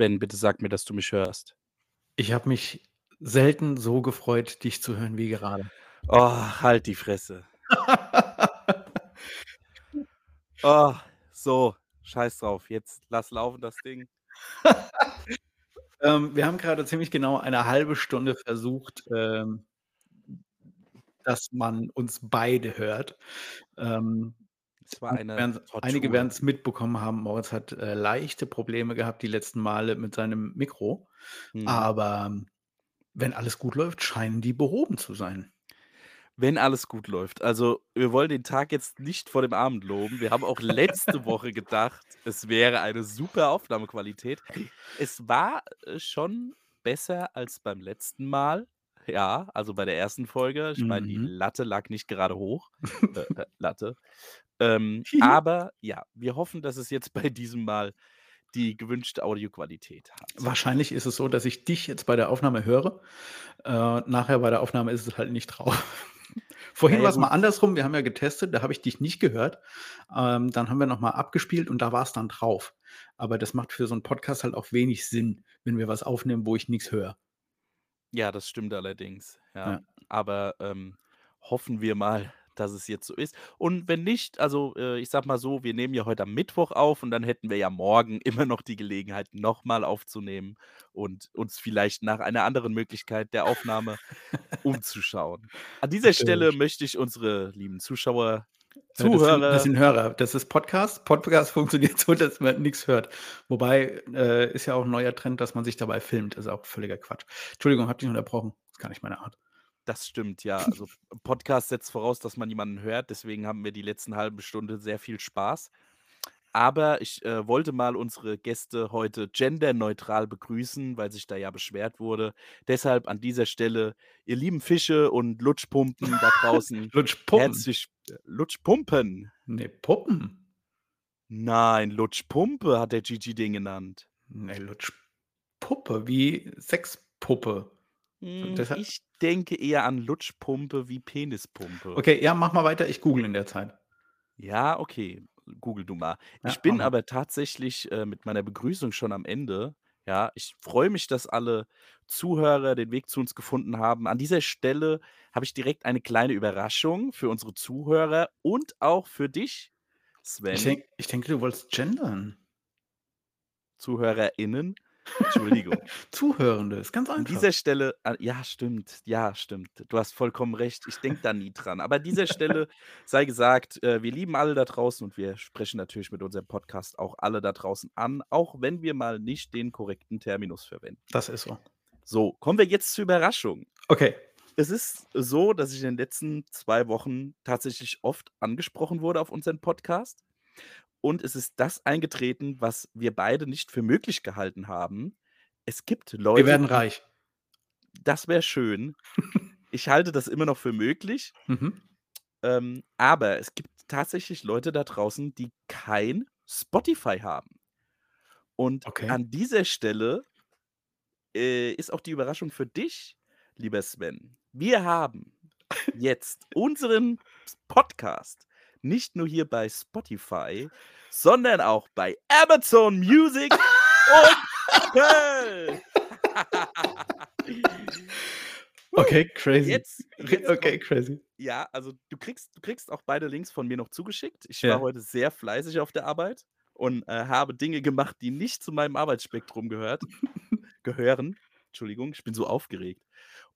Sven, bitte sag mir, dass du mich hörst. Ich habe mich selten so gefreut, dich zu hören wie gerade. Oh, halt die Fresse. Oh, so, scheiß drauf. Jetzt lass laufen das Ding. Ähm, wir haben gerade ziemlich genau eine halbe Stunde versucht, ähm dass man uns beide hört. Ähm, Es war eine werden einige werden es mitbekommen haben, Moritz hat, äh, leichte Probleme gehabt die letzten Male mit seinem Mikro. Mhm. Aber wenn alles gut läuft, scheinen die behoben zu sein. Wenn alles gut läuft. Also, wir wollen den Tag jetzt nicht vor dem Abend loben. Wir haben auch letzte Woche gedacht, es wäre eine super Aufnahmequalität. Es war, äh, schon besser als beim letzten Mal. Ja, also bei der ersten Folge. Ich meine, die Mhm. Latte lag nicht gerade hoch. Äh, äh, Latte. Ähm, aber ja, wir hoffen, dass es jetzt bei diesem Mal die gewünschte Audioqualität hat. Wahrscheinlich ist es so, dass ich dich jetzt bei der Aufnahme höre. Äh, nachher bei der Aufnahme ist es halt nicht drauf. Vorhin Na ja, war's mal gut. andersrum. Wir haben ja getestet, da habe ich dich nicht gehört. Ähm, dann haben wir noch mal abgespielt und da war's dann drauf. Aber das macht für so 'n Podcast halt auch wenig Sinn, wenn wir was aufnehmen, wo ich nix höre. Ja, das stimmt allerdings, ja. Ja. Aber, ähm, hoffen wir mal, dass es jetzt so ist. Und wenn nicht, also, äh, ich sage mal so, wir nehmen ja heute am Mittwoch auf und dann hätten wir ja morgen immer noch die Gelegenheit, noch mal aufzunehmen und uns vielleicht nach einer anderen Möglichkeit der Aufnahme umzuschauen. An dieser Stelle möchte ich unsere lieben Zuschauer, Ja, das sind das Zuhörer sind Hörer. Das ist Podcast. Podcast funktioniert so, dass man nix hört. Wobei, äh, ist ja auch 'n neuer Trend, dass man sich dabei filmt. Ist auch völliger Quatsch. Entschuldigung, habe dich unterbrochen. Ist gar nicht meine Art. Das stimmt, ja. Also, Podcast setzt voraus, dass man jemanden hört, deswegen haben wir die letzten halbe Stunde sehr viel Spaß. Aber ich, äh, wollte mal unsere Gäste heute genderneutral begrüßen, weil sich da ja beschwert wurde. Deshalb an dieser Stelle, ihr lieben Fische und Lutschpumpen da draußen, Lutschpumpen? herzlich äh, Lutschpumpen. Ne, Puppen. Nein, Lutschpumpe hat der Gigi den genannt. Ne, Lutschpuppe, wie Sexpuppe. Hm, ich denke eher an Lutschpumpe wie Penispumpe. Okay, ja, mach mal weiter. Ich google in der Zeit. Ja, okay, google du mal. Ja, Ich bin mal. aber tatsächlich, äh, mit meiner Begrüßung schon am Ende. Ja, ich freue mich, dass alle Zuhörer den Weg zu uns gefunden haben. An dieser Stelle habe ich direkt eine kleine Überraschung für unsere Zuhörer und auch für dich, Ich Sven. denk ich denke, du wolltest gendern. ZuhörerInnen. Entschuldigung. Zuhörende, ist ganz An einfach. dieser Stelle an ja, stimmt, ja, stimmt. Du hast vollkommen recht. Ich denke da nie dran. Aber an dieser Stelle sei gesagt, äh, wir lieben alle da draußen und wir sprechen natürlich mit unserem Podcast auch alle da draußen an, auch wenn wir mal nicht den korrekten Terminus verwenden. Das ist so. So, kommen wir jetzt zur Überraschung. Okay. Es ist so, dass ich in den letzten 2 Wochen tatsächlich oft angesprochen wurde auf unseren Podcast. Und es ist das eingetreten, was wir beide nicht für möglich gehalten haben. Es gibt Wir Leute, werden die reich. das wäre schön. Ich halte das immer noch für möglich. Mhm. Ähm, aber es gibt tatsächlich Leute da draußen, die kein Spotify haben. Und Okay. an dieser Stelle, äh, ist auch die Überraschung für dich, lieber Sven. Wir haben jetzt unseren Podcast nicht nur hier bei Spotify, sondern auch bei Amazon Music und Apple. Okay, crazy. Jetzt jetzt Okay, kommt crazy. ja, also du kriegst du kriegst auch beide Links von mir noch zugeschickt. Ich Ja. war heute sehr fleißig auf der Arbeit und, äh, habe Dinge gemacht, die nicht zu meinem Arbeitsspektrum gehört gehören. Entschuldigung, ich bin so aufgeregt.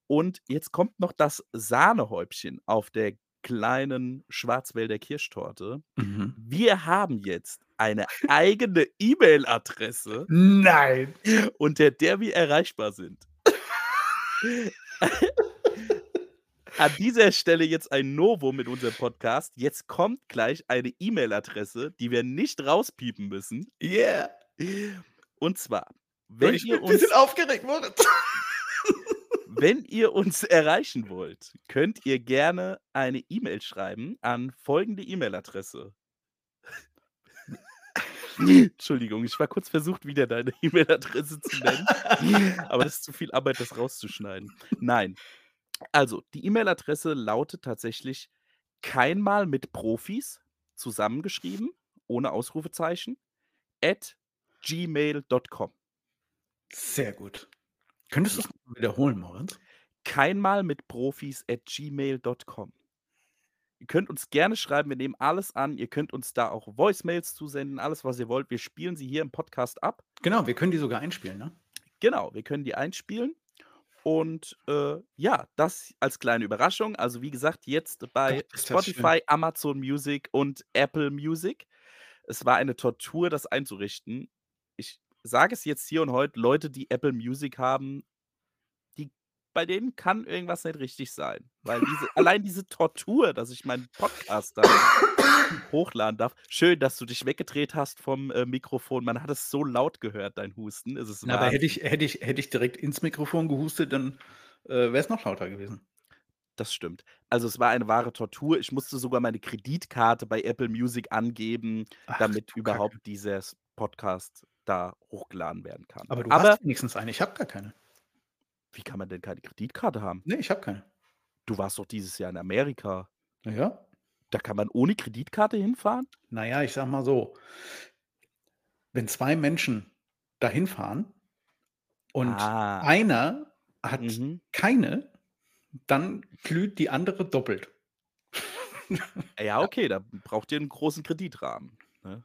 Und jetzt kommt noch das Sahnehäubchen auf der kleinen Schwarzwälder Kirschtorte. Mhm. Wir haben jetzt eine eigene E-Mail-Adresse Nein. unter der wir erreichbar sind. An dieser Stelle jetzt ein Novum mit unserem Podcast. Jetzt kommt gleich eine E-Mail-Adresse, die wir nicht rauspiepen müssen. Yeah. Und zwar, wenn ich bin ihr 'n bisschen uns aufgeregt, Moritz. Wenn ihr uns erreichen wollt, könnt ihr gerne eine E-Mail schreiben an folgende E-Mail-Adresse. Entschuldigung, ich war kurz versucht, wieder deine E-Mail-Adresse zu nennen, aber das ist zu viel Arbeit, das rauszuschneiden. Nein. Also, die E-Mail-Adresse lautet tatsächlich keinmal mit Profis zusammengeschrieben, ohne Ausrufezeichen, at gmail.com. Sehr gut. Könntest noch mal wiederholen, Moritz? Keinmal mit Profis at gmail.com. Ihr könnt uns gerne schreiben, wir nehmen alles an. Ihr könnt uns da auch Voicemails zusenden, alles, was ihr wollt. Wir spielen sie hier im Podcast ab. Genau, wir können die sogar einspielen, ne? Genau, wir können die einspielen. Und äh, ja, das als kleine Überraschung. Also wie gesagt, jetzt bei Gott. Spotify, Amazon Music und Apple Music. Es war eine Tortur, das einzurichten. Ich sage es jetzt hier und heute, Leute, die Apple Music haben, bei denen kann irgendwas nicht richtig sein. Weil diese, allein diese Tortur, dass ich meinen Podcast da hochladen darf. Schön, dass du dich weggedreht hast vom äh, Mikrofon. Man hat es so laut gehört, dein Husten. Es ist Na, aber hätte ich, hätte, ich, hätte ich direkt ins Mikrofon gehustet, dann äh, wäre es noch lauter gewesen. Das stimmt. Also es war eine wahre Tortur. Ich musste sogar meine Kreditkarte bei Apple Music angeben, Ach, damit überhaupt Kacke. dieser S- Podcast da hochgeladen werden kann. Aber du Aber hast wenigstens eine. Ich habe gar keine. Wie kann man denn keine Kreditkarte haben? Nee, ich habe keine. Du warst doch dieses Jahr in Amerika. Naja. Da kann man ohne Kreditkarte hinfahren? Naja, ich sag mal so. Wenn zwei Menschen dahin fahren und Ah. einer hat Mhm. keine, dann glüht die andere doppelt. Ja, okay, da braucht ihr einen großen Kreditrahmen. Ne?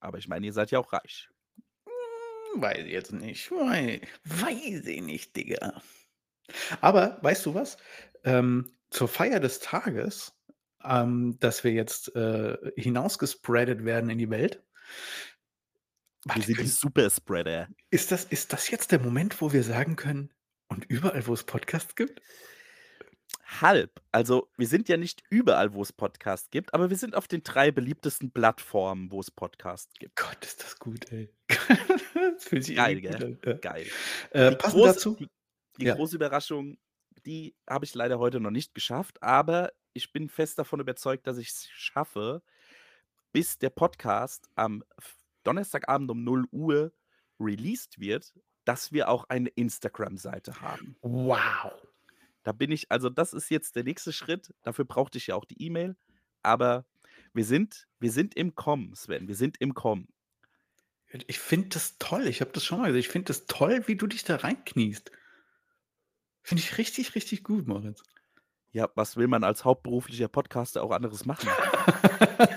Aber ich meine, ihr seid ja auch reich. Weiß ich jetzt nicht. Wei weiß ich nicht, Digga. Aber weißt du was? Ähm, zur Feier des Tages, ähm, dass wir jetzt äh, hinausgespreadet werden in die Welt. Wir Warte, sind die können, Superspreader. ist, das, ist das jetzt der Moment, wo wir sagen können, und überall, wo es Podcasts gibt? Halb. Also, wir sind ja nicht überall, wo es Podcasts gibt, aber wir sind auf den drei beliebtesten Plattformen, wo es Podcasts gibt. Gott, ist das gut, ey. das fühlt sich Geil, gell? Ja. Geil. Äh, Die passend große, dazu? die, die Ja. große Überraschung, die habe ich leider heute noch nicht geschafft, aber ich bin fest davon überzeugt, dass ich es schaffe, bis der Podcast am Donnerstagabend um 0 Uhr released wird, dass wir auch eine Instagram-Seite haben. Wow. Da bin ich, also das ist jetzt der nächste Schritt. Dafür brauchte ich ja auch die E-Mail. Aber wir sind, wir sind im Kommen, Sven. Wir sind im Kommen. Ich finde das toll. Ich habe das schon mal gesagt. Ich finde das toll, wie du dich da reinkniest. Finde ich richtig, richtig gut, Moritz. Ja, was will man als hauptberuflicher Podcaster auch anderes machen?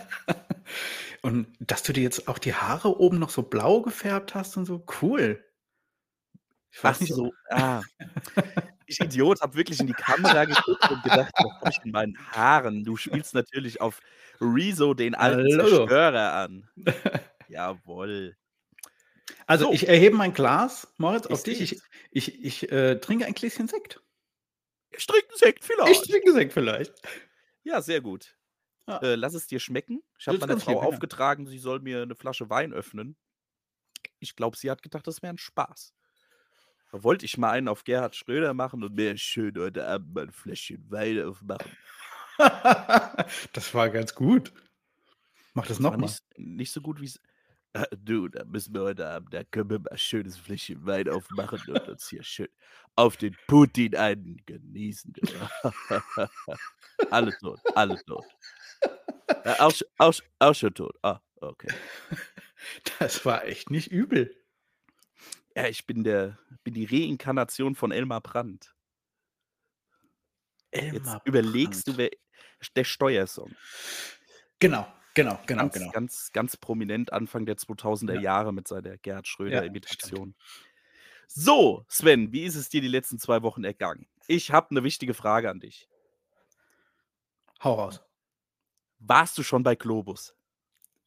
und dass du dir jetzt auch die Haare oben noch so blau gefärbt hast und so, cool. Ich weiß Ach nicht, so, ah. Ich Idiot, habe wirklich in die Kamera geguckt und gedacht, was habe ich in meinen Haaren? Du spielst natürlich auf Rezo den alten Hallo. Zerstörer an. Jawohl. Also So. ich erhebe mein Glas, Moritz, Ich auf dich. Ich, ich, ich äh, trinke ein Gläschen Sekt. Ich trinke Sekt Ich vielleicht. trinke Sekt vielleicht. Ja, sehr gut. Ja. Äh, lass es dir schmecken. Ich habe meiner Frau aufgetragen, sie soll mir eine Flasche Wein öffnen. Ich glaube, sie hat gedacht, das wäre ein Spaß. Da wollte ich mal einen auf Gerhard Schröder machen und mir schön heute Abend mal ein Fläschchen Wein aufmachen. das war ganz gut. Mach das Das nochmal. nicht, nicht so gut wie es. Äh, du, da müssen wir heute Abend, da können wir mal ein schönes Fläschchen Wein aufmachen und uns hier schön auf den Putin einen genießen. du. alle tot, alle tot. Ja, auch, sch- auch, sch- auch schon tot. Ah, okay. Das war echt nicht übel. Ja, ich bin der, bin die Reinkarnation von Elmar Brandt. Jetzt Elmar überlegst du, Brandt. wer der Steuersong. Genau, genau, genau, Ganz, genau. ganz, ganz prominent Anfang der 2000er Ja. Jahre mit seiner Gerhard Ja, Schröder-Imitation. so, Sven, wie ist es dir die letzten zwei Wochen ergangen? Ich habe eine wichtige Frage an dich. Hau raus. Warst du schon bei Globus?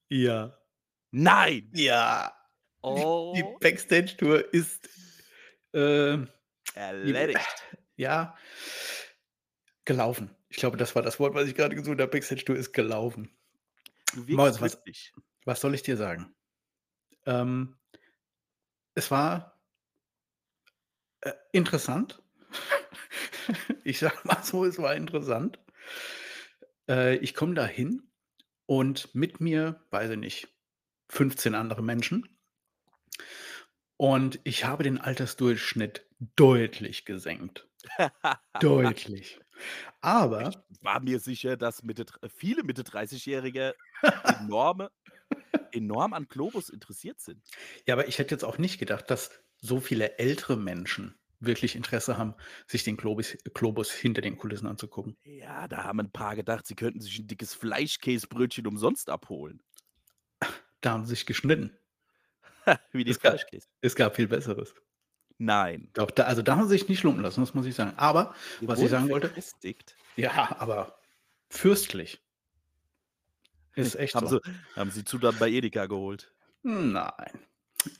Ja. Nein! Ja. Oh, Die Backstage-Tour ist, äh, erledigt. ja, gelaufen. Ich glaube, das war das Wort, was ich gerade gesucht habe. Backstage-Tour ist gelaufen. Du Moritz, was-. Was soll ich dir sagen? Ähm, es war äh, interessant. ich sag mal so, es war interessant. Äh, ich komme da hin und mit mir, weiß ich nicht, 15 andere Menschen. Und ich habe den Altersdurchschnitt deutlich gesenkt. Deutlich. Aber War mir sicher, dass Mitte, viele Mitte 30-Jährige enorme, enorm an Globus interessiert sind. Ja, aber ich hätte jetzt auch nicht gedacht, dass so viele ältere Menschen wirklich Interesse haben, sich den Globus Globus hinter den Kulissen anzugucken. Ja, da haben ein paar gedacht, sie könnten sich 'n dickes Fleischkäsebrötchen umsonst abholen. Da haben sie sich geschnitten. Wie die Es ga Fleischkäse. es gab viel Besseres. Nein. Doch, da also, da haben sie sich nicht lumpen lassen, das muss ich sagen. Aber Die was ich sagen wollte ja, aber fürstlich. Ist echt Haben so. sie haben sie Zutaten bei Edeka geholt. Nein.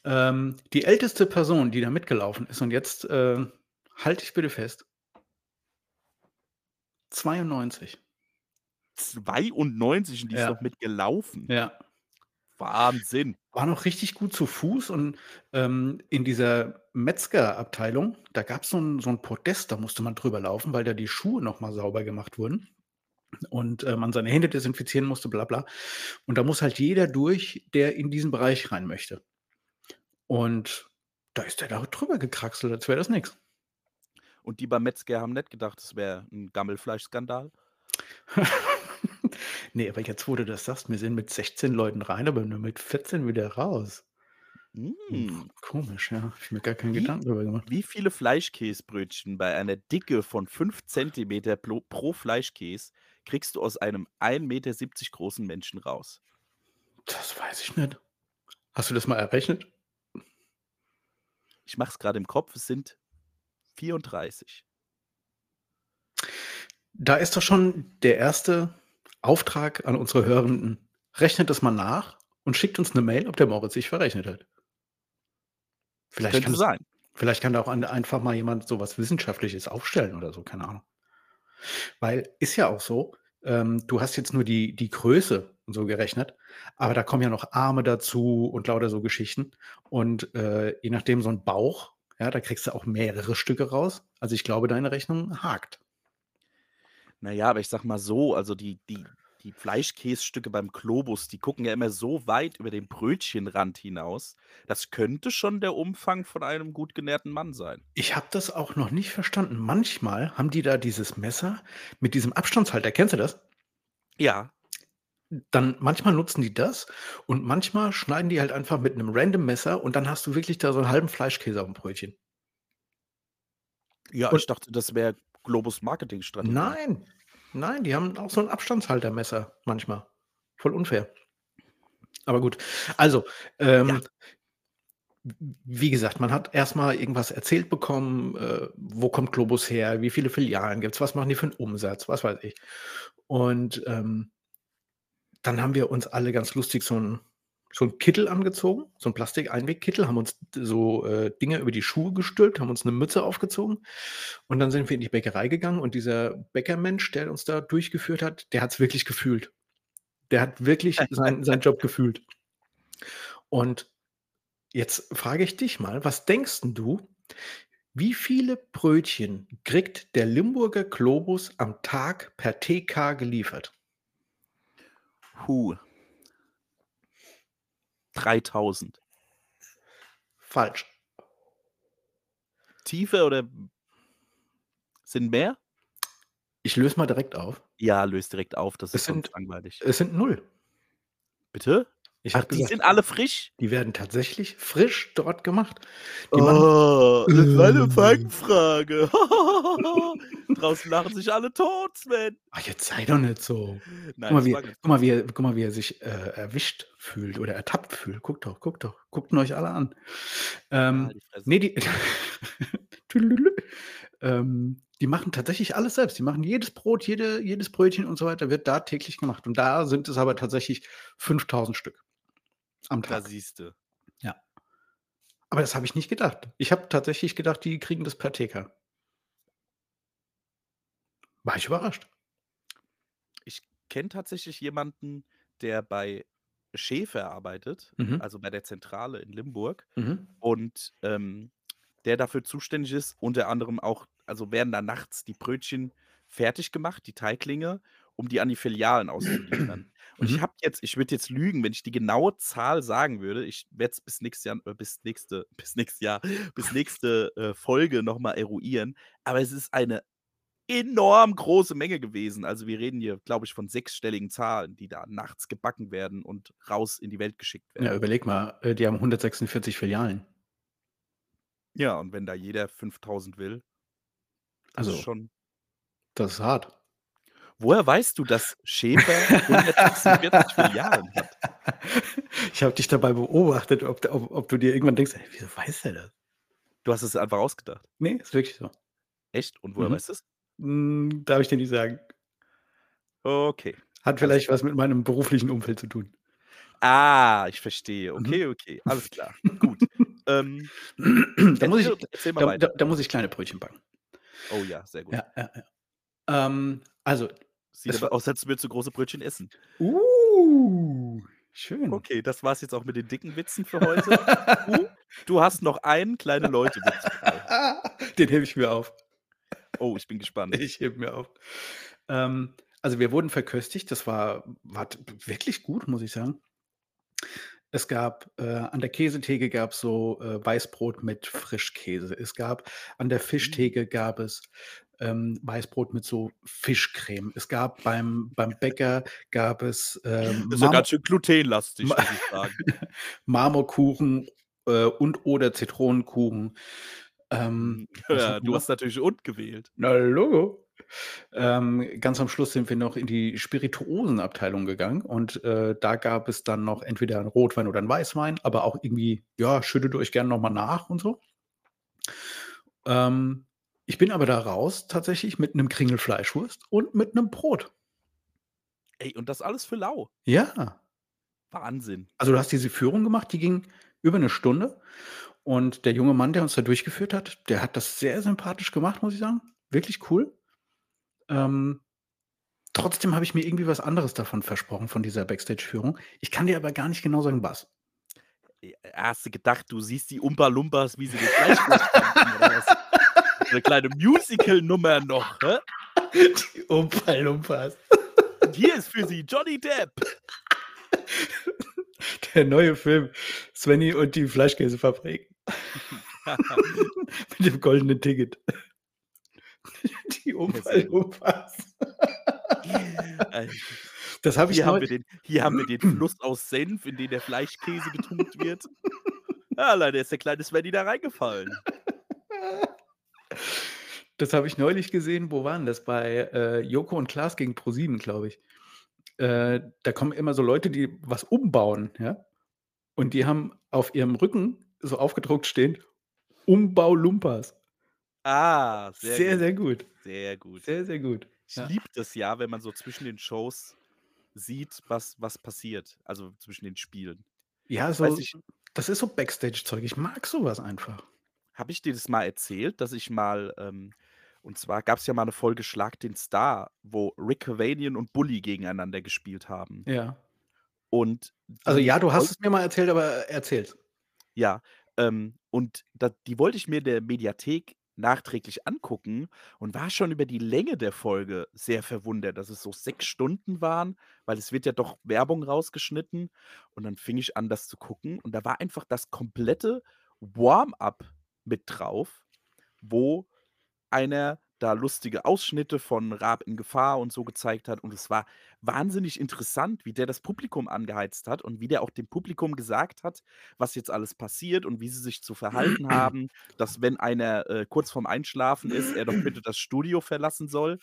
Ähm, die älteste Person, die da mitgelaufen ist und jetzt, äh, halte dich bitte fest 92. 92 und die ist Ja. noch mitgelaufen. Ja. Wahnsinn. War noch richtig gut zu Fuß und, ähm, in dieser Metzgerabteilung, da gab's so 'n so 'n Podest, da musste man drüber laufen, weil da die Schuhe noch mal sauber gemacht wurden und, äh, man seine Hände desinfizieren musste, bla bla. Und da muss halt jeder durch, der in diesen Bereich rein möchte. Und da ist der da drüber gekraxelt, als wäre das nix. Und die beim Metzger haben nicht gedacht, das wäre 'n Gammelfleischskandal? Ne, aber jetzt, wo du das sagst, wir sind mit 16 Leuten rein, aber nur mit 14 wieder raus. Hm, Hm. komisch, ja. Habe ich mir gar keinen Wie Gedanken drüber gemacht. wie viele Fleischkäsbrötchen bei einer Dicke von 5 Zentimeter plo pro Fleischkäs kriegst du aus einem 1,70 m großen Menschen raus? Das weiß ich nicht. Hast du das mal errechnet? Ich mache es grade im Kopf, es sind 34. Da ist doch schon der erste Auftrag an unsere Hörenden. Rechnet das mal nach und schickt uns 'ne Mail, ob der Moritz sich verrechnet hat. Vielleicht Könnte kann sein. vielleicht kann da auch ein einfach mal jemand so was Wissenschaftliches aufstellen oder so, keine Ahnung. Weil ist ja auch so, ähm, du hast jetzt nur die die Größe und so gerechnet, aber da kommen ja noch Arme dazu und lauter so Geschichten. Und, äh, je nachdem so 'n Bauch, ja, da kriegst du auch mehrere Stücke raus. Also, ich glaube, deine Rechnung hakt. Na ja, aber ich sage mal so, also die die die Fleischkässtücke beim Globus, die gucken ja immer so weit über den Brötchenrand hinaus. Das könnte schon der Umfang von einem gut genährten Mann sein. Ich habe das auch noch nicht verstanden. Manchmal haben die da dieses Messer mit diesem Abstandshalter. Kennst du das? Ja. Dann manchmal nutzen die das und manchmal schneiden die halt einfach mit 'nem random Messer und dann hast du wirklich da so 'n halben Fleischkäse auf'm Brötchen. Ja, Und ich dachte, das wäre Globus Marketingstrategie. Nein, nein, die haben auch so 'n Abstandshaltermesser manchmal. Voll unfair. Aber gut. Also, Ja. ähm w wie gesagt, man hat erst mal irgendwas erzählt bekommen, äh, wo kommt Globus her, wie viele Filialen gibt's, was machen die für 'n Umsatz, was weiß ich. Und, ähm dann haben wir uns alle ganz lustig so 'n so 'n Kittel angezogen, so 'n Plastik-Einwegkittel, haben uns so, äh, Dinger über die Schuhe gestülpt, haben uns 'ne Mütze aufgezogen und dann sind wir in die Bäckerei gegangen und dieser Bäckermensch, der uns da durchgeführt hat, der hat's wirklich gefühlt. Der hat wirklich seinen seinen Job gefühlt. Und jetzt frage ich dich mal, was denkst du, wie viele Brötchen kriegt der Limburger Globus am Tag per TK geliefert? Hu. 3000. Falsch. Tiefer oder sind mehr? Ich löse mal direkt auf. Ja, löse direkt auf, das Es ist sind langweilig. es sind 0. Bitte? Ich Ach, die gesagt sind alle frisch? die werden tatsächlich frisch dort gemacht. Die Oh, das war 'ne Äh. Fangfrage. Draußen lachen sich alle tot, Sven. Ach, jetzt sei doch nicht so. Nein, Guck mal, wie guck mal, wie er guck mal, wie er sich, äh, erwischt fühlt oder ertappt fühlt. Guckt doch, guckt doch. Guckt ihn euch alle an. Ja, Ähm, halt die Fresse. ne, die. Ähm, die machen tatsächlich alles selbst. Die machen jedes Brot, jede jedes Brötchen und so weiter wird da täglich gemacht. Und da sind es aber tatsächlich 5.000 Stück am Da Tag. siehste. Ja. Aber das habe ich nicht gedacht. Ich habe tatsächlich gedacht, die kriegen das per TK. War ich überrascht. Ich kenne tatsächlich jemanden, der bei Schäfer arbeitet, Mhm. also bei der Zentrale in Limburg Mhm. und, ähm, der dafür zuständig ist, unter anderem auch also werden da nachts die Brötchen fertig gemacht, die Teiglinge, um die an die Filialen auszuliefern. Und ich Mhm. habe jetzt ich würde jetzt lügen, wenn ich die genaue Zahl sagen würde. Ich werde es bis nächstes Jahr äh, bis nächste bis nächstes Jahr bis nächste, äh, Folge noch mal eruieren. Aber es ist eine enorm große Menge gewesen. Also, wir reden hier, glaube ich, von sechsstelligen Zahlen, die da nachts gebacken werden und raus in die Welt geschickt Ja, werden. überleg mal, äh, die haben 146 Filialen. Ja, und wenn da jeder 5.000 will das ist Also schon das ist hart. Woher weißt du, dass Schäfer 146 Filialen hat? Ich habe dich dabei beobachtet, ob ob ob du dir irgendwann denkst: „Ey, wieso weiß der das?“ Du hast es einfach ausgedacht? Ne, ist wirklich so. Echt? Und woher Mhm. weißt du's? Hm, darf ich dir nicht sagen. Okay, Hat vielleicht was mit meinem beruflichen Umfeld zu tun. Ah, ich verstehe. Mhm. Okay, okay, alles klar. Gut. Ähm, Da muss ich da da da muss ich kleine Brötchen backen. Oh ja, sehr gut. Ja, ja, ja. Ähm, also, Sieht es aber aus, als würdest du große Brötchen essen. Uh, schön. Okay, das war's jetzt auch mit den dicken Witzen für heute. Du du hast noch einen Kleine-Leute-Witz frei. Den hebe ich mir auf. Oh, ich bin gespannt. Ich hebe mir auf. Ähm, also, wir wurden verköstigt. Das war war wirklich gut, muss ich sagen. Es gab äh, an der Käsetheke gab's so, äh, Weißbrot mit Frischkäse. Es gab an der Mm. Fischtheke gab es, ähm, Weißbrot mit so Fischcreme. Es gab beim beim Bäcker gab es, ähm, Ist ja ganz schön glutenlastig, muss ich sagen. Marmorkuchen, äh, und oder Zitronenkuchen. Ähm, Hm, ja, du hast natürlich und gewählt. Na, Logo. Ähm, ganz am Schluss sind wir noch in die Spirituosenabteilung gegangen und, äh, da gab es dann noch entweder 'n Rotwein oder 'n Weißwein, aber auch irgendwie: „Ja, schüttet euch gern noch mal nach“ und so. Ähm, ich bin aber da raus tatsächlich mit 'nem Kringel Fleischwurst und mit 'nem Brot. Ey, und das alles für lau? Ja. Wahnsinn. Also, du hast diese Führung gemacht, die ging über 'ne Stunde und der junge Mann, der uns da durchgeführt hat, der hat das sehr sympathisch gemacht, muss ich sagen. Wirklich cool. Ähm, trotzdem habe ich mir irgendwie was anderes davon versprochen, von dieser Backstage-Führung. Ich kann dir aber gar nicht genau sagen, was. Äh, hast du gedacht, du siehst die Oompa Loompas, wie sie den Fleischwurst stampfen oder was? So 'ne kleine Musical-Nummer noch, hä? Die Oompa Loompas. Und hier ist für Sie Johnny Depp. Der neue Film „Svenny und die Fleischkäsefabrik.“ Mit dem goldenen Ticket. Die. Äh, Das habe ich hier haben den hier haben wir den Fluss aus Senf, in den der Fleischkäse getunkt wird. Ja, leider ist der kleine Svenny da reingefallen. Das habe ich neulich gesehen. Wo war 'n das? Bei, äh, Joko und Klaas gegen ProSieben, glaube ich. Äh, da kommen immer so Leute, die was umbauen, ja? Und die haben auf ihrem Rücken so aufgedruckt stehen: „Umbau Loompas.“ Ah, sehr Sehr, gut. sehr gut. Sehr gut. Sehr, sehr gut. Ich Ja. liebe das ja, wenn man so zwischen den Shows sieht, was was passiert, also zwischen den Spielen. Ja, so ich das ist so Backstage-Zeug. Ich mag so was einfach. Habe ich dir das mal erzählt, dass ich mal ähm, und zwar gab's ja mal 'ne Folge „Schlag den Star“, wo Rick Cavanian und Bully gegeneinander gespielt haben. Ja. Und Also, ja, du hast es mir mal erzählt, aber erzähl's. Ja, ähm, und da die wollte ich mir in der Mediathek nachträglich angucken und war schon über die Länge der Folge sehr verwundert, dass es so 6 Stunden waren, weil es wird ja doch Werbung rausgeschnitten. Und dann fing ich an, das zu gucken und da war einfach das komplette Warm-up mit drauf, wo einer da lustige Ausschnitte von „Rab in Gefahr“ und so gezeigt hat. Und es war wahnsinnig interessant, wie der das Publikum angeheizt hat und wie der auch dem Publikum gesagt hat, was jetzt alles passiert und wie sie sich zu verhalten haben, dass, wenn einer, äh, kurz vorm Einschlafen ist, er doch bitte das Studio verlassen soll.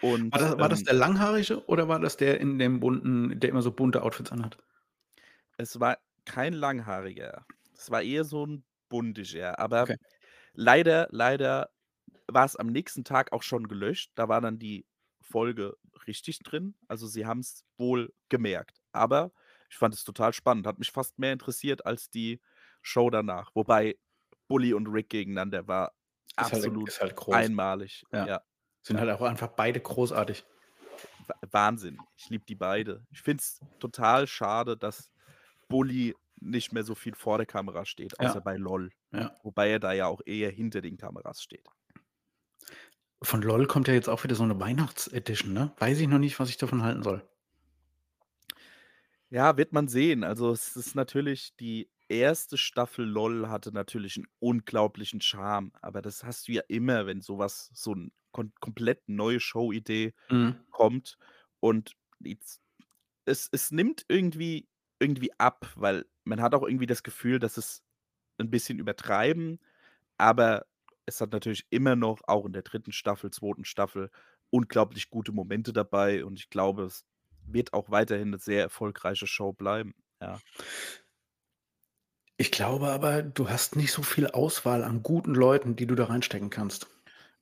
Und, War da war das ähm der Langhaarige oder war das der in dem bunten der immer so bunte Outfits anhat? Es war kein Langhaariger. Es war eher so 'n Buntischer, aber Okay. leider leider war's am nächsten Tag auch schon gelöscht. Da war dann die Folge richtig drin. Also, sie haben's wohl gemerkt. Aber ich fand es total spannend. Hat mich fast mehr interessiert als die Show danach. Wobei Bully und Rick gegeneinander war Ist halt absolut ist halt groß. einmalig. Ja. Ja. Sind halt auch einfach beide großartig. Wa Wahnsinn. Ich liebe die beide. Ich finde es total schade, dass Bully nicht mehr so viel vor der Kamera steht, außer Ja. bei LOL. Ja. Wobei er da ja auch eher hinter den Kameras steht. Von LOL kommt ja jetzt auch wieder so 'ne Weihnachts-Edition, ne? Weiß ich noch nicht, was ich davon halten soll. Ja, wird man sehen. Also, es ist natürlich die 1. Staffel LOL hatte natürlich 'n unglaublichen Charme, aber das hast du ja immer, wenn so was so 'n kon komplett neue Showidee Mhm. kommt. Und es es nimmt irgendwie irgendwie ab, weil man hat auch irgendwie das Gefühl, dass es 'n bisschen übertreiben Aber es hat natürlich immer noch, auch in der dritten Staffel, zweiten Staffel, unglaublich gute Momente dabei und ich glaube, es wird auch weiterhin 'ne sehr erfolgreiche Show bleiben, ja. Ich glaube aber, du hast nicht so viel Auswahl an guten Leuten, die du da reinstecken kannst.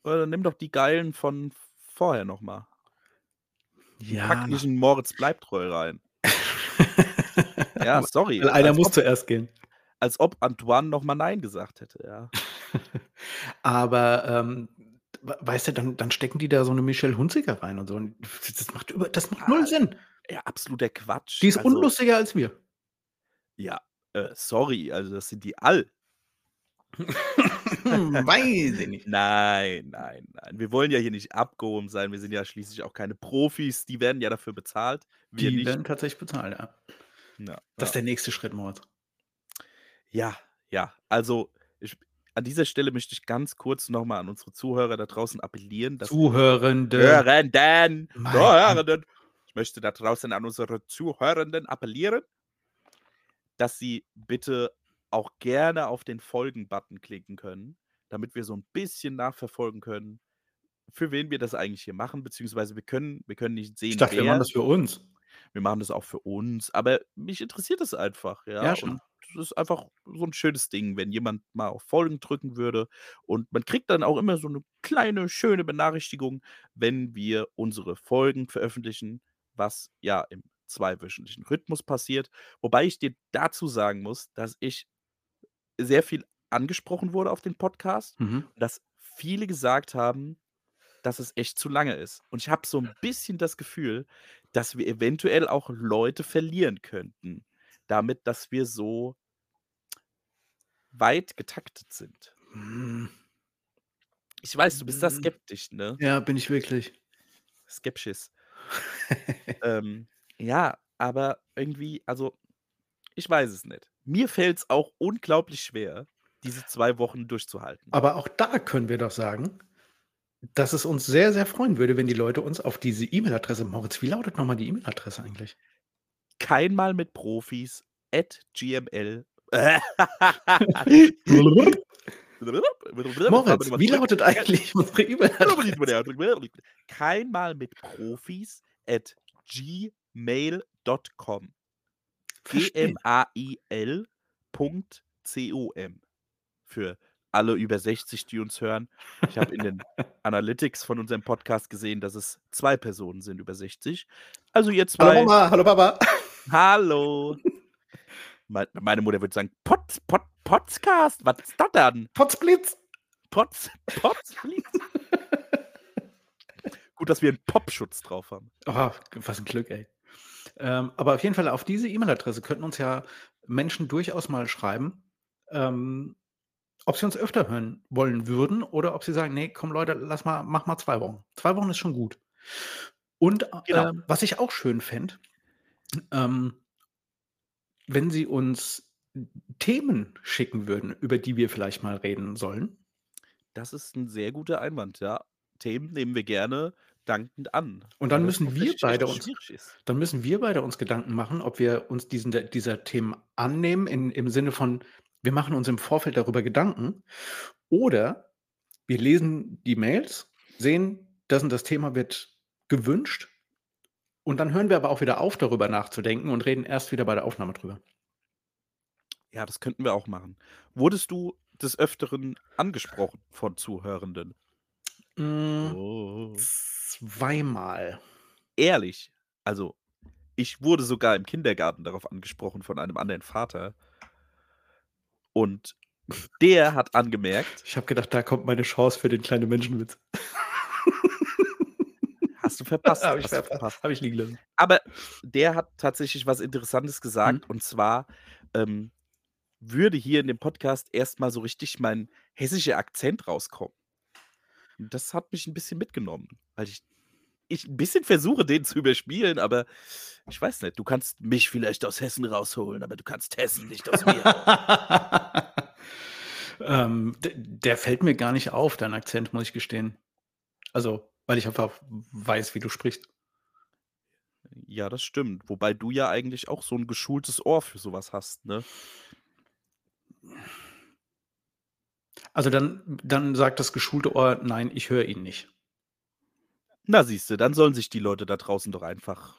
Äh, nimm doch die Geilen von vorher noch mal. Ja. Pack nicht 'n Moritz Bleibtreu rein. Ja, sorry. Weil einer muss ob zuerst gehen. als ob Antoine noch mal nein gesagt hätte, ja. Aber, ähm, weißt du, dann dann stecken die da so 'ne Michelle Hunziker rein und so und das macht über das macht null Ah, Sinn. ja, absoluter Quatsch. Die ist Also unlustiger als wir. Ja, äh, sorry, also das sind die all. Weiß ich nicht. Nein, nein, nein. Wir wollen ja hier nicht abgehoben sein. Wir sind ja schließlich auch keine Profis. Die werden ja dafür bezahlt. Wir Die nicht. werden tatsächlich bezahlt, ja. Ja, Das ja. ist der nächste Schritt, Moritz. Ja, ja. Also, ich an dieser Stelle möchte ich ganz kurz noch mal an unsere Zuhörer da draußen appellieren, dass Zuhörende. Hörenden, Zuhörenden. Ich möchte da draußen an unsere Zuhörenden appellieren, dass sie bitte auch gerne auf den Folgen-Button klicken können, damit wir so 'n bisschen nachverfolgen können, für wen wir das eigentlich hier machen, beziehungsweise wir können wir können nicht Ich sehen, dachte, wir machen wer. das für uns. Wir machen das auch für uns, aber mich interessiert das einfach, ja? Ja, schon. Und das ist einfach so 'n schönes Ding, wenn jemand mal auf Folgen drücken würde und man kriegt dann auch immer so 'ne kleine, schöne Benachrichtigung, wenn wir unsere Folgen veröffentlichen, was ja im zweiwöchentlichen Rhythmus passiert. Wobei ich dir dazu sagen muss, dass ich sehr viel angesprochen wurde auf den Podcast Mhm. dass viele gesagt haben, dass es echt zu lange ist. Und ich habe so 'n bisschen das Gefühl, dass wir eventuell auch Leute verlieren könnten, damit, dass wir so weit getaktet sind. Hm. Ich weiß, du bist da Hm. skeptisch, ne? Ja, bin ich wirklich. Skeptisch. Ähm, ja, aber irgendwie also, ich weiß es nicht. Mir fällt's auch unglaublich schwer, diese 2 Wochen durchzuhalten. Aber auch da können wir doch sagen, dass es uns sehr, sehr freuen würde, wenn die Leute uns auf diese E-Mail-Adresse Moritz, wie lautet noch mal die E-Mail-Adresse eigentlich? Keinmal mit Profis at gml Moritz, wie lautet eigentlich unsere E-Mail-Adresse? Keinmal mit Profis at gmail.com. Verstehe. G-M-A-I-L Punkt C-O-M. Für alle über 60, die uns hören. Ich habe in den Analytics von unserem Podcast gesehen, dass es 2 Personen sind über 60. Also ihr Hallo 2. Mama, hallo Papa. Hallo. Mei meine Mutter würde sagen: „Pod Pod Podcast, was ist das dann?“ Potzblitz. Potz Potzblitz. Gut, dass wir 'n Popschutz drauf haben. Oh, was 'n Glück, ey. Ähm, aber auf jeden Fall auf diese E-Mail-Adresse könnten uns ja Menschen durchaus mal schreiben, ähm, ob sie uns öfter hören wollen würden oder ob sie sagen: „Ne, komm Leute, lass mal mach mal 2 Wochen.“ 2 Wochen ist schon gut. Und, Genau. ähm, was ich auch schön fände, ähm, wenn sie uns Themen schicken würden, über die wir vielleicht mal reden sollen. Das ist 'n sehr guter Einwand, ja. Themen nehmen wir gerne dankend an, Und dann müssen wir beide uns dann müssen wir beide uns Gedanken machen, ob wir uns diesen dieser Themen annehmen in im Sinne von, wir machen uns im Vorfeld darüber Gedanken oder wir lesen die Mails, sehen, das und das Thema wird gewünscht und dann hören wir aber auch wieder auf, darüber nachzudenken und reden erst wieder bei der Aufnahme drüber. Ja, das könnten wir auch machen. Wurdest du des Öfteren angesprochen von Zuhörenden? Hm, Oh. zweimal. Ehrlich? Also, ich wurde sogar im Kindergarten darauf angesprochen von einem anderen Vater. Und der hat angemerkt Ich habe gedacht, da kommt meine Chance für den kleinen Menschenwitz. Hast du verpasst, Habe ich verpasst, verpasst. habe ich liegen lassen. Aber der hat tatsächlich was Interessantes gesagt Mhm. und zwar, ähm, würde hier in dem Podcast erst mal so richtig mein hessischer Akzent rauskommen. Und das hat mich 'n bisschen mitgenommen, weil ich ich 'n bisschen versuche, den zu überspielen, aber ich weiß nicht, du kannst mich vielleicht aus Hessen rausholen, aber du kannst Hessen nicht aus mir. Ähm, der fällt mir gar nicht auf, dein Akzent, muss ich gestehen. Also, weil ich einfach weiß, wie du sprichst. Ja, das stimmt. Wobei du ja eigentlich auch so 'n geschultes Ohr für so was hast, ne? Also dann dann sagt das geschulte Ohr: „Nein, ich höre ihn nicht.“ Na siehste, dann sollen sich die Leute da draußen doch einfach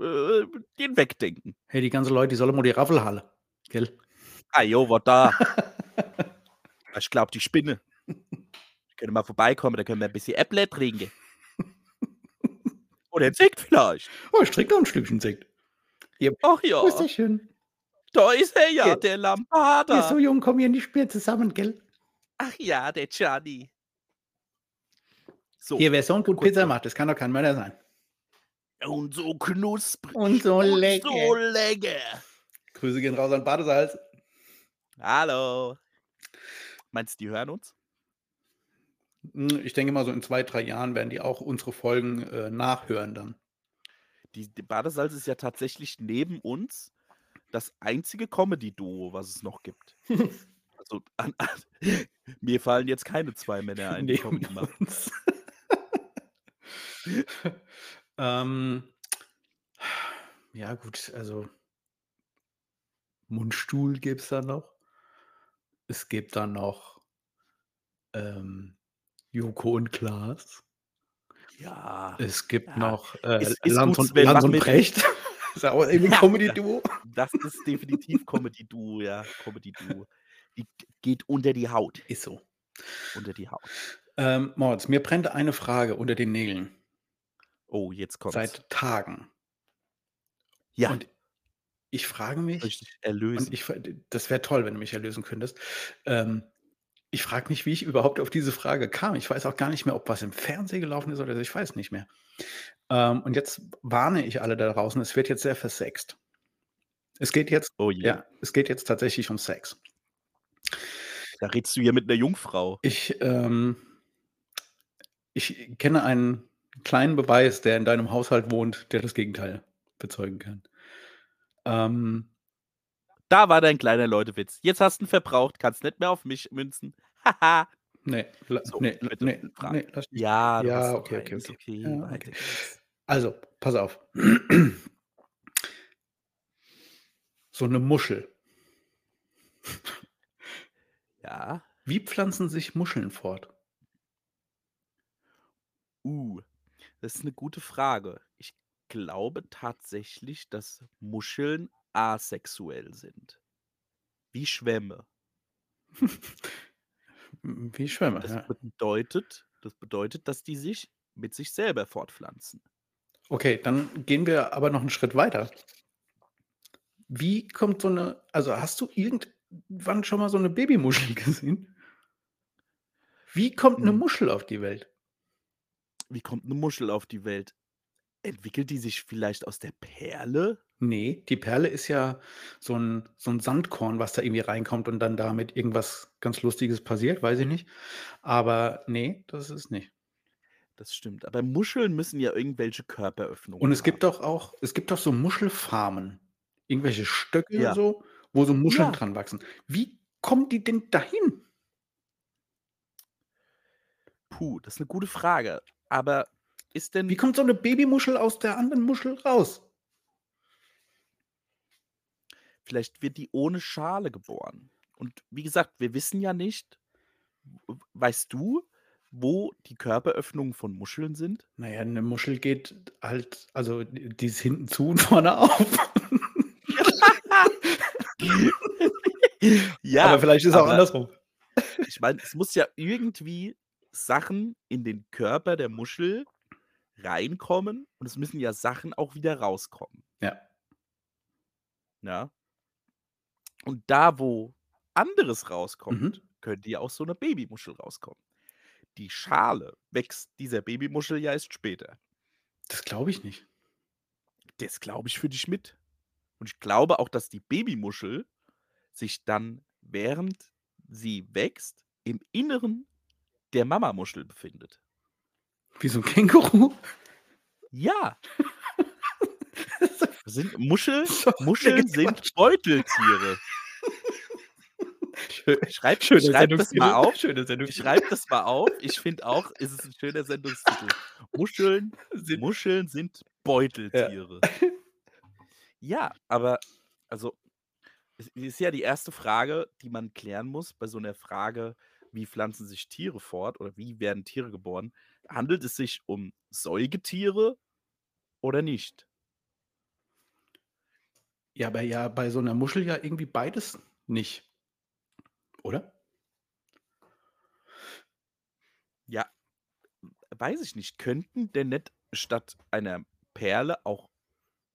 äh, den wegdenken. Hey, die ganzen Leute, die sollen mal die Raffel halle, gell? Ah jo, was da? Ich glaube, die Spinne. Die können mal vorbeikommen, da können wir ein bisschen Äpple trinken. Oder 'n Sekt vielleicht. Oh, ich trinke noch 'n Stückchen Sekt. Ach wo ist ja, schön? da ist er ja, Hier. der Ihr so Lambada. jung kommen hier nicht mehr zusammen, gell? Ach ja, der Gianni. So, Hier, wer so gut Pizza macht, das kann doch kein Mörder sein. Und so knusprig Und so und lecker. so lecker. Grüße gehen raus an Badesalz. Hallo. Meinst du, die hören uns? Hm, ich denke mal, so in 2, 3 Jahren werden die auch unsere Folgen, äh, nachhören dann. Die die Badesalz ist ja tatsächlich neben uns das einzige Comedy-Duo, was es noch gibt. Also, an an mir fallen jetzt keine 2 Männer ein, die Neben Comedy machen. uns. Ähm, ja gut, also Mundstuhl gibt's da noch. Es gibt dann noch, ähm, Joko und Klaas. Ja, Es gibt ja. noch, äh, Ist ist Lanz und Lanz und mit. Precht. Ist auch irgendwie Comedy-Duo. das ist definitiv Comedy-Duo, ja, Comedy-Duo. Die geht unter die Haut. Ist so. Unter die Haut. Ähm, Moritz, mir brennt eine Frage unter den Nägeln. Oh, jetzt kommt's. Seit Tagen. Ja. Und ich frage mich ich erlösen? ich das wäre toll, wenn du mich erlösen könntest. Ähm, ich frage mich, wie ich überhaupt auf diese Frage kam. Ich weiß auch gar nicht mehr, ob was im Fernsehen gelaufen ist oder so, ich weiß nicht mehr. Ähm, und jetzt warne ich alle da draußen, es wird jetzt sehr versext. Es geht jetzt Oh je. ja, es geht jetzt tatsächlich um Sex. Da redst du ja mit 'ner Jungfrau. Ich, ähm ich kenne einen kleinen Beweis, der in deinem Haushalt wohnt, der das Gegenteil bezeugen kann. Ähm Da war dein kleiner Leutewitz. Jetzt hast du ihn verbraucht, kannst nicht mehr auf mich münzen. Haha. Ne, la So, ne, la bitte, ne, Frage. ne, lass mich Ja, ja, okay, okay, okay. okay, Ja, okay. Also, pass auf. So 'ne Muschel. Ja. Wie pflanzen sich Muscheln fort? Uh, das ist 'ne gute Frage. Ich glaube tatsächlich, dass Muscheln asexuell sind. Wie Schwämme. Wie Schwämme, Das ja. bedeutet das bedeutet, dass die sich mit sich selber fortpflanzen. Okay, dann gehen wir aber noch 'n Schritt weiter. Wie kommt so 'ne also, hast du irgendwann schon mal so 'ne Babymuschel gesehen? Wie kommt 'ne Hm. Muschel auf die Welt? Wie kommt 'ne Muschel auf die Welt? Entwickelt die sich vielleicht aus der Perle? Ne, die Perle ist ja so 'n so 'n Sandkorn, was da irgendwie reinkommt und dann damit irgendwas ganz Lustiges passiert, weiß ich nicht. Aber ne, das ist es nicht. Das stimmt. Aber Muscheln müssen ja irgendwelche Und Körperöffnungen es gibt haben. doch auch es gibt doch so Muschelfarmen. Irgendwelche Stöcke oder Ja. so, wo so Muscheln Ja. dran wachsen. Wie kommen die denn dahin? Puh, das ist 'ne gute Frage. Aber ist Wie denn kommt so 'ne Babymuschel aus der anderen Muschel raus? vielleicht wird die ohne Schale geboren. Und wie gesagt, wir wissen ja nicht weißt du, wo die Körperöffnungen von Muscheln sind? Na ja, 'ne Muschel geht halt also, die ist hinten zu und vorne auf. Ja, Aber vielleicht ist es auch andersrum. ich meine, es muss ja irgendwie Sachen in den Körper der Muschel reinkommen und es müssen ja Sachen auch wieder rauskommen. Ja. Ja. Und da, wo anderes rauskommt, Mhm. könnte ja auch so 'ne Babymuschel rauskommen. Die Schale wächst dieser Babymuschel ja erst später. Das glaube ich nicht. Das glaube ich für dich mit. Und ich glaube auch, dass die Babymuschel sich dann, während sie wächst, im Inneren der Mamamuschel befindet. Wie so 'n Känguru? Ja. Sind Muschel Muscheln sind. Beuteltiere. Schön Schreib schöner schreib das mal auf. Sendungstitel. Schreib das mal auf. Ich finde auch, es ist 'n schöner Sendungstitel. Muscheln Sind Muscheln sind Ja. Beuteltiere. Ja, aber also Es ist ja die erste Frage, die man klären muss bei so einer Frage, wie pflanzen sich Tiere fort oder wie werden Tiere geboren? Handelt es sich um Säugetiere oder nicht? Ja, aber ja bei so 'ner Muschel ja irgendwie beides nicht. Oder? Ja, weiß ich nicht. Könnten denn nicht statt einer Perle auch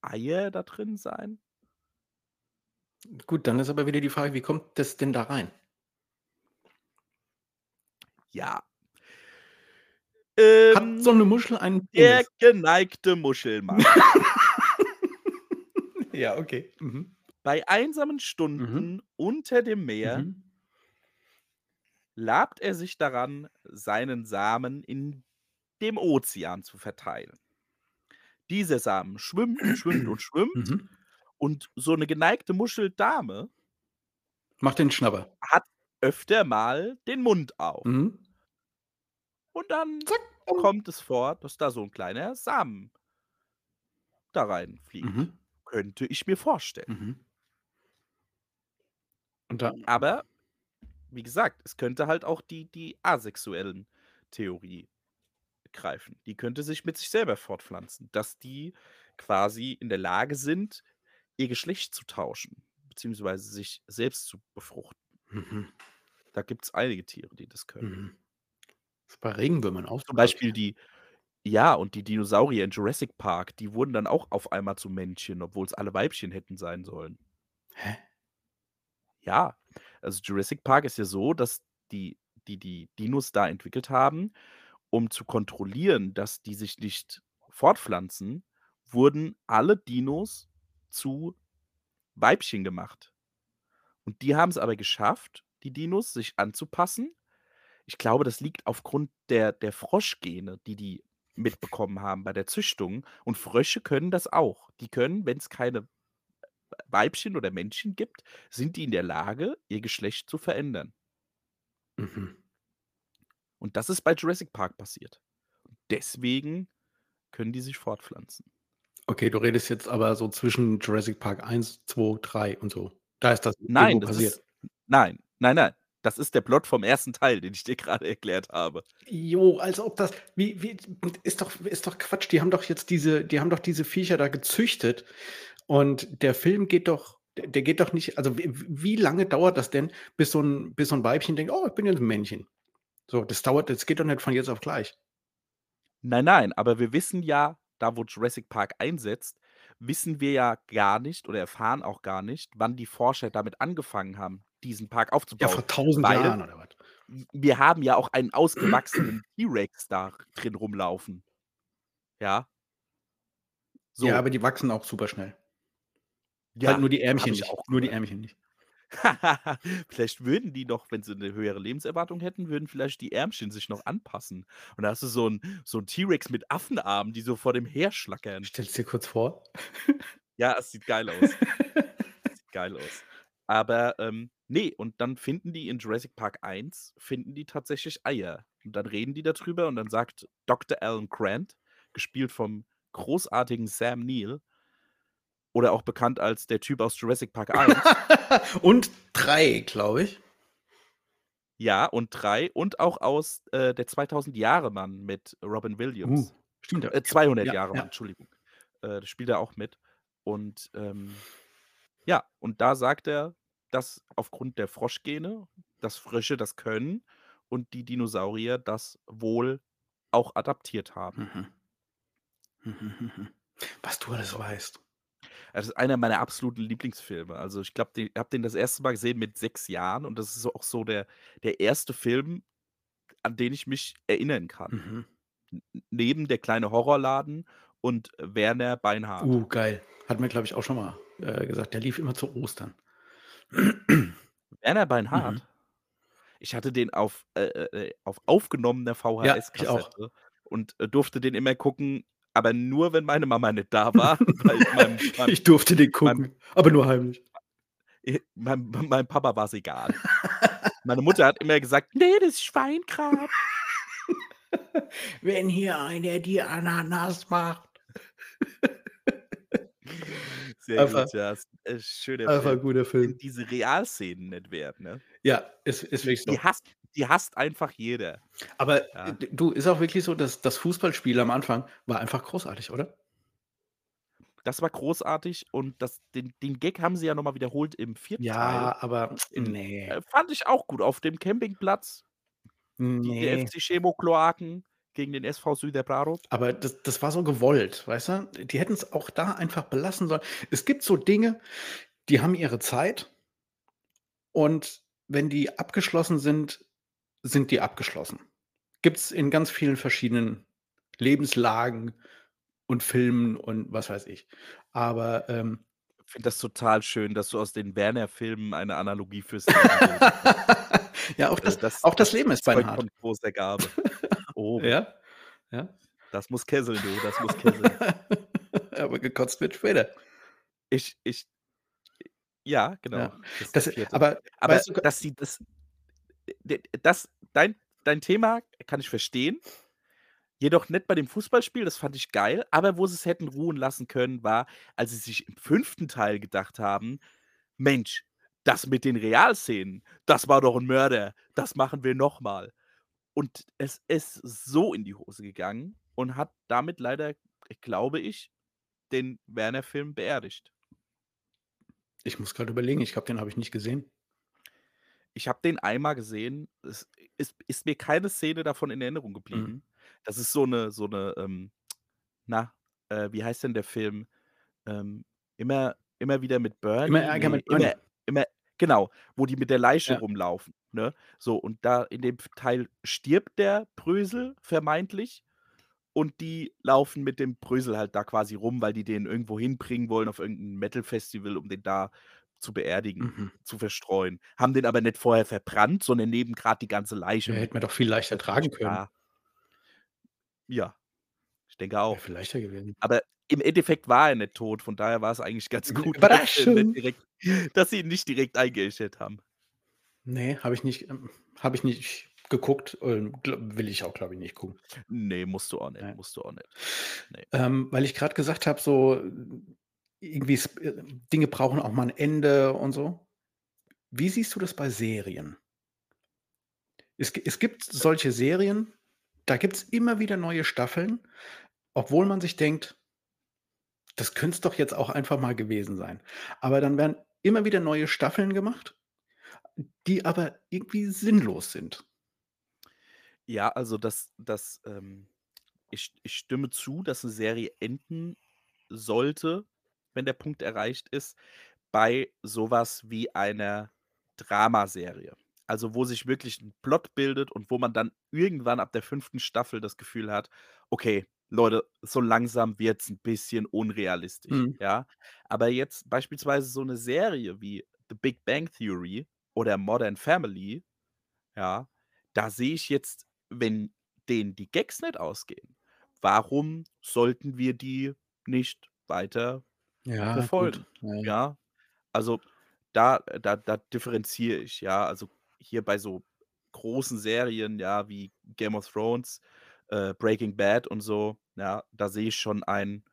Eier da drin sein? Gut, dann ist aber wieder die Frage, wie kommt das denn da rein? Ja. Hat so Ähm, 'ne Muschel einen der Penis? geneigte Muschelmann. Ja, okay. Mhm. Bei einsamen Mhm. Stunden unter dem Meer Mhm. labt er sich daran, seinen Samen in dem Ozean zu verteilen. Dieser Samen schwimmt und schwimmt und schwimmt Mhm. und so 'ne geneigte Muscheldame Macht den Schnabber. hat öfter mal den Mund auf. Mhm. Und dann Zack, bumm. kommt es vor, dass da so 'n kleiner Samen da reinfliegt. Mhm. Könnte ich mir vorstellen. Mhm. Und dann Aber wie gesagt, es könnte halt auch die die asexuellen Theorie greifen. Die könnte sich mit sich selber fortpflanzen, dass die quasi in der Lage sind, ihr Geschlecht zu tauschen, beziehungsweise sich selbst zu befruchten. Mhm. Da gibt's einige Tiere, die das können. Ist bei Regenwürmern auch so, Zum. Beispiel die ja, und die Dinosaurier in Jurassic Park, die wurden dann auch auf einmal zu Männchen, obwohl's alle Weibchen hätten sein sollen. Hä? Ja, also Jurassic Park ist ja so, dass die die die Dinos da entwickelt haben, um zu kontrollieren, dass die sich nicht fortpflanzen, wurden alle Dinos zu Weibchen gemacht. Und die haben's aber geschafft, die Dinos, sich anzupassen. Ich glaube, das liegt aufgrund der der Froschgene, die die mitbekommen haben bei der Züchtung. Und Frösche können das auch. Die können, wenn's keine Weibchen oder Männchen gibt, sind die in der Lage, ihr Geschlecht zu verändern. Mhm. Und das ist bei Jurassic Park passiert. Deswegen können die sich fortpflanzen. Okay, du redest jetzt aber so zwischen Jurassic Park 1, 2, 3 und so. Da ist das Nein, das passiert. ist nein, nein, nein. Das ist der Plot vom 1. Teil, den ich dir grade erklärt habe. Jo, als ob das wie wie ist doch ist doch Quatsch. Die haben doch jetzt diese die haben doch diese Viecher da gezüchtet und der Film geht doch der geht doch nicht also, w wie lange dauert das denn, bis so 'n bis so 'n Weibchen denkt: „Oh, ich bin jetzt 'n Männchen?“ So, das dauert das geht doch nicht von jetzt auf gleich. Nein, nein, aber wir wissen ja, da wo Jurassic Park einsetzt, wissen wir ja gar nicht oder erfahren auch gar nicht, wann die Forscher damit angefangen haben, diesen Park Ja, aufzubauen, vor 1000 weil Jahren oder was? wir haben ja auch einen ausgewachsenen T-Rex da drin rumlaufen. Ja? So. Ja, aber die wachsen auch super schnell. Ja, Halt nur die Ärmchen ich nicht. auch Nur die. Ärmchen nicht. Vielleicht würden die noch, wenn sie 'ne höhere Lebenserwartung hätten, würden vielleicht die Ärmchen sich noch anpassen. Und da hast du so 'n so T-Rex mit Affenarmen, die so vor dem herschlackern. Stell's dir kurz vor. Ja, es sieht geil aus. Sieht geil aus. Aber, ähm, ne, und dann finden die in Jurassic Park 1 finden die tatsächlich Eier. Und dann reden die da drüber und dann sagt Dr. Alan Grant, gespielt vom großartigen Sam Neill oder auch bekannt als der Typ aus Jurassic Park 1. Und 3, glaube ich. Ja, und 3 und auch aus, äh, der 2000-Jahre-Mann mit Robin Williams. Uh, stimmt ja. Äh, 200 Ja, Jahre ja. Mann, Entschuldigung. Äh, da spielt er auch mit. Und, ähm, ja, und da sagt er, dass aufgrund der Froschgene, dass Frösche das können und die Dinosaurier das wohl auch adaptiert haben. Mhm. Mhm. Was du alles weißt. Das ist einer meiner absoluten Lieblingsfilme. Also, ich glaube, den habe den das 1. Mal gesehen mit 6 Jahren und das ist auch so der der 1. Film, an den ich mich erinnern kann. Mhm. Neben Der kleine Horrorladen und Werner Beinhardt. Uh, geil. Hat mir, glaube ich, auch schon mal, äh, gesagt. Der lief immer zu Ostern. Werner Mhm. Beinhardt? Ich hatte den auf, äh, äh, äh, auf aufgenommener Ja, ich auch. VHS-Kassette und, äh, durfte den immer gucken, aber nur, wenn meine Mama nicht da war, weil meinem meinem Ich durfte den gucken, aber nur heimlich. äh, meinem meinem Papa war's egal. Meine Mutter hat immer gesagt: „Ne, das ist Schweinkram.“ Wenn hier einer die Ananas macht. Sehr Einfach gut, ja. Ist 'n schöner einfach Film. guter Film. diese Realszenen nicht wert, ne? Ja, ist ist Die wirklich die so. hasst die hasst einfach jeder, Aber, äh, ja. du, ist auch wirklich so, dass das Fußballspiel am Anfang war einfach großartig, oder? Das war großartig und das den den Gag haben sie ja noch mal wiederholt im 4. Teil. Ja, aber In ne. äh, fand ich auch gut auf dem Campingplatz. Die die. FC Chemo-Kloaken gegen den SV Süderbrarup. Aber das das war so gewollt, weißt du? Die hätten's auch da einfach belassen sollen. Es gibt so Dinge, die haben ihre Zeit und wenn die abgeschlossen sind, sind die abgeschlossen. Gibt's in ganz vielen verschiedenen Lebenslagen und Filmen und was weiß ich. Aber, ähm Finde das total schön, dass du aus den Werner-Filmen eine Analogie fürs Leben. Ja, auch Also, das das auch das das Leben ist beinhart. von großer Gabe. Oh. Ja, ja. Das muss kesseln, du, das muss kesseln. Aber gekotzt wird später. Ich ich ja, genau, Ja. das Das 4. aber Aber weißt du dass sie das das dein dein Thema kann ich verstehen, jedoch nicht bei dem Fußballspiel, das fand ich geil, aber wo sie's hätten ruhen lassen können, war, als sie sich im 5. Teil gedacht haben: „Mensch, das mit den Realszenen, das war doch 'n Mörder. Das machen wir noch mal.“ Und es ist so in die Hose gegangen und hat damit leider, glaube ich, den Werner-Film beerdigt. Ich muss grad überlegen, ich glaube, den habe ich nicht gesehen. Ich habe den einmal gesehen. Es ist ist mir keine Szene davon in Erinnerung Mhm. geblieben. Das ist so 'ne so 'ne, ähm, na, äh, wie heißt denn der Film? Ähm, immer immer wieder mit Immer Bernie? Ärger Ne, mit immer Bernie. immer genau, wo die mit der Leiche Ja. rumlaufen, ne? So, und da in dem Teil stirbt der Brösel vermeintlich und die laufen mit dem Brösel halt da quasi rum, weil die den irgendwo hinbringen wollen auf irgend 'n Metal-Festival, um den da zu beerdigen, Mhm. zu verstreuen. Haben den aber nicht vorher verbrannt, sondern nehmen grad die ganze Leiche Ja, hätte man doch viel leichter tragen können. klar. Ja, ich denke auch. viel leichter gewesen. Aber im Endeffekt war er nicht tot, von daher war's eigentlich ganz gut, Überraschung. direkt dass sie ihn nicht direkt eingeäschert haben. Ne, habe ich nicht ähm, habe ich nicht geguckt gl will ich auch, glaube ich, nicht gucken. Ne, musst du auch nicht, Ne. musst du auch nicht. Ne. Ähm, weil ich grad gesagt habe, so irgendwie s äh, Dinge brauchen auch mal 'n Ende und so. Wie siehst du das bei Serien? Es es gibt solche Serien, da gibt's immer wieder neue Staffeln, obwohl man sich denkt das könnt's doch jetzt auch einfach mal gewesen sein. Aber dann werden immer wieder neue Staffeln gemacht, die aber irgendwie sinnlos sind. Ja, also das das, ähm ich ich stimme zu, dass 'ne Serie enden sollte, wenn der Punkt erreicht ist, bei so was wie einer Dramaserie. Also, wo sich wirklich 'n Plot bildet und wo man dann irgendwann ab der 5. Staffel das Gefühl hat: „Okay, Leute, so langsam wird's 'n bisschen unrealistisch“, Mhm. ja? Aber jetzt beispielsweise so 'ne Serie wie „The Big Bang Theory“ oder „Modern Family“, ja, da sehe ich jetzt, wenn denen die Gags nicht ausgehen, warum sollten wir die nicht weiter Ja, verfolgen, Ja, ja. ja? Also, da da da differenziere ich, ja. Also, hier bei so großen Serien, ja, wie „Game of Thrones“, äh, „Breaking Bad“ und so, ja, da sehe ich schon ein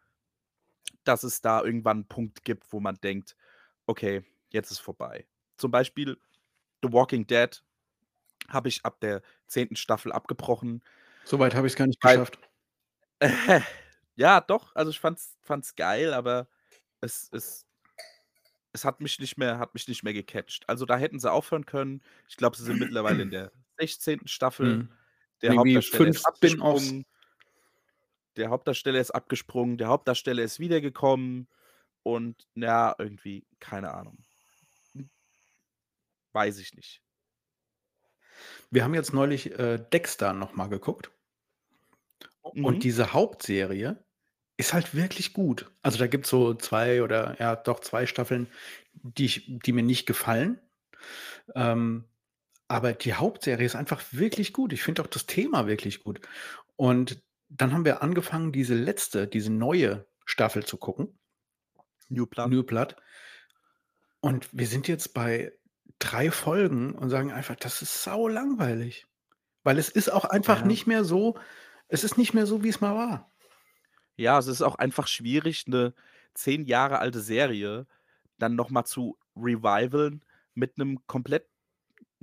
dass es da irgendwann 'n Punkt gibt, wo man denkt: „Okay, jetzt ist vorbei.“ Zum Beispiel „The Walking Dead“ habe ich ab der 10. Staffel abgebrochen So weit habe ich's gar nicht geschafft. ja, doch, also ich fand's fand's geil, aber es es es hat mich nicht mehr hat mich nicht mehr gecatcht. Also, da hätten sie aufhören können. Ich glaube, sie sind mittlerweile in der 16. Staffel. Mhm. Und Der Hauptdarsteller 5 ist abgesprungen. Der Hauptdarsteller ist abgesprungen, der Hauptdarsteller ist wiedergekommen und ja, irgendwie, keine Ahnung. Weiß ich nicht. Wir haben jetzt neulich, äh, Dexter noch mal geguckt. Und Mhm. diese Hauptserie ist halt wirklich gut. Also, da gibt's so 2 oder ja, doch 2 Staffeln, die ich die mir nicht gefallen. Ähm, aber die Hauptserie ist einfach wirklich gut. Ich finde auch das Thema wirklich gut. Und dann haben wir angefangen, diese letzte diese neue Staffel zu gucken. New Blood. New Blood. Und wir sind jetzt bei 3 Folgen und sagen einfach, das ist saulangweilig. Weil es ist auch einfach Ja. nicht mehr so es ist nicht mehr so, wie's mal war. Ja, es ist auch einfach schwierig, 'ne 10 Jahre alte Serie dann noch mal zu revivalen mit 'nem komplett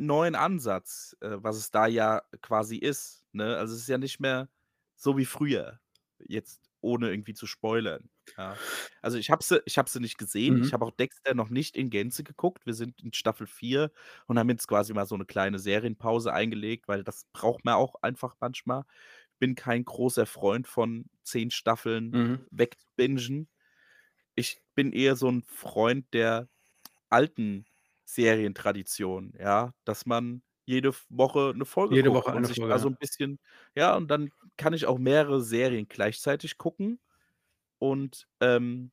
neuen Ansatz, äh, was es da ja quasi ist, ne? Also, es ist ja nicht mehr so wie früher, jetzt ohne irgendwie zu spoilern, ja. Also, ich habe sie ich habe sie nicht gesehen. Ich Mhm. habe auch Dexter noch nicht in Gänze geguckt. Wir sind in Staffel 4 und haben jetzt quasi mal so 'ne kleine Serienpause eingelegt, weil das braucht man auch einfach manchmal. Bin kein großer Freund von 10 Staffeln Mhm. wegbingen. Ich bin eher so 'n Freund der alten Serientradition, ja, dass man jede Woche 'ne Folge Jede guckt Woche und eine sich Folge, da so ja. 'n bisschen ja, und dann kann ich auch mehrere Serien gleichzeitig gucken und, ähm,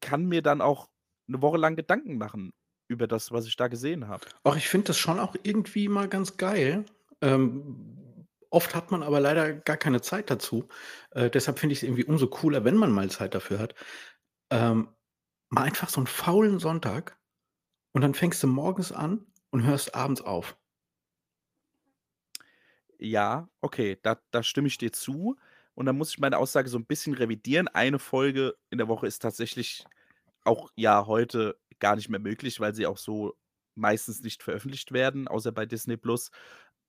kann mir dann auch 'ne Woche lang Gedanken machen über das, was ich da gesehen habe. Ach, ich finde das schon auch irgendwie mal ganz geil. Ähm, oft hat man aber leider gar keine Zeit dazu. Äh, deshalb finde ich's irgendwie umso cooler, wenn man mal Zeit dafür hat. Ähm, mal einfach so 'n faulen Sonntag und dann fängst du morgens an und hörst abends auf. Ja, okay, da da stimme ich dir zu und dann muss ich meine Aussage so 'n bisschen revidieren. Eine Folge in der Woche ist tatsächlich auch, ja, heute gar nicht mehr möglich, weil sie auch so meistens nicht veröffentlicht werden, außer bei Disney+.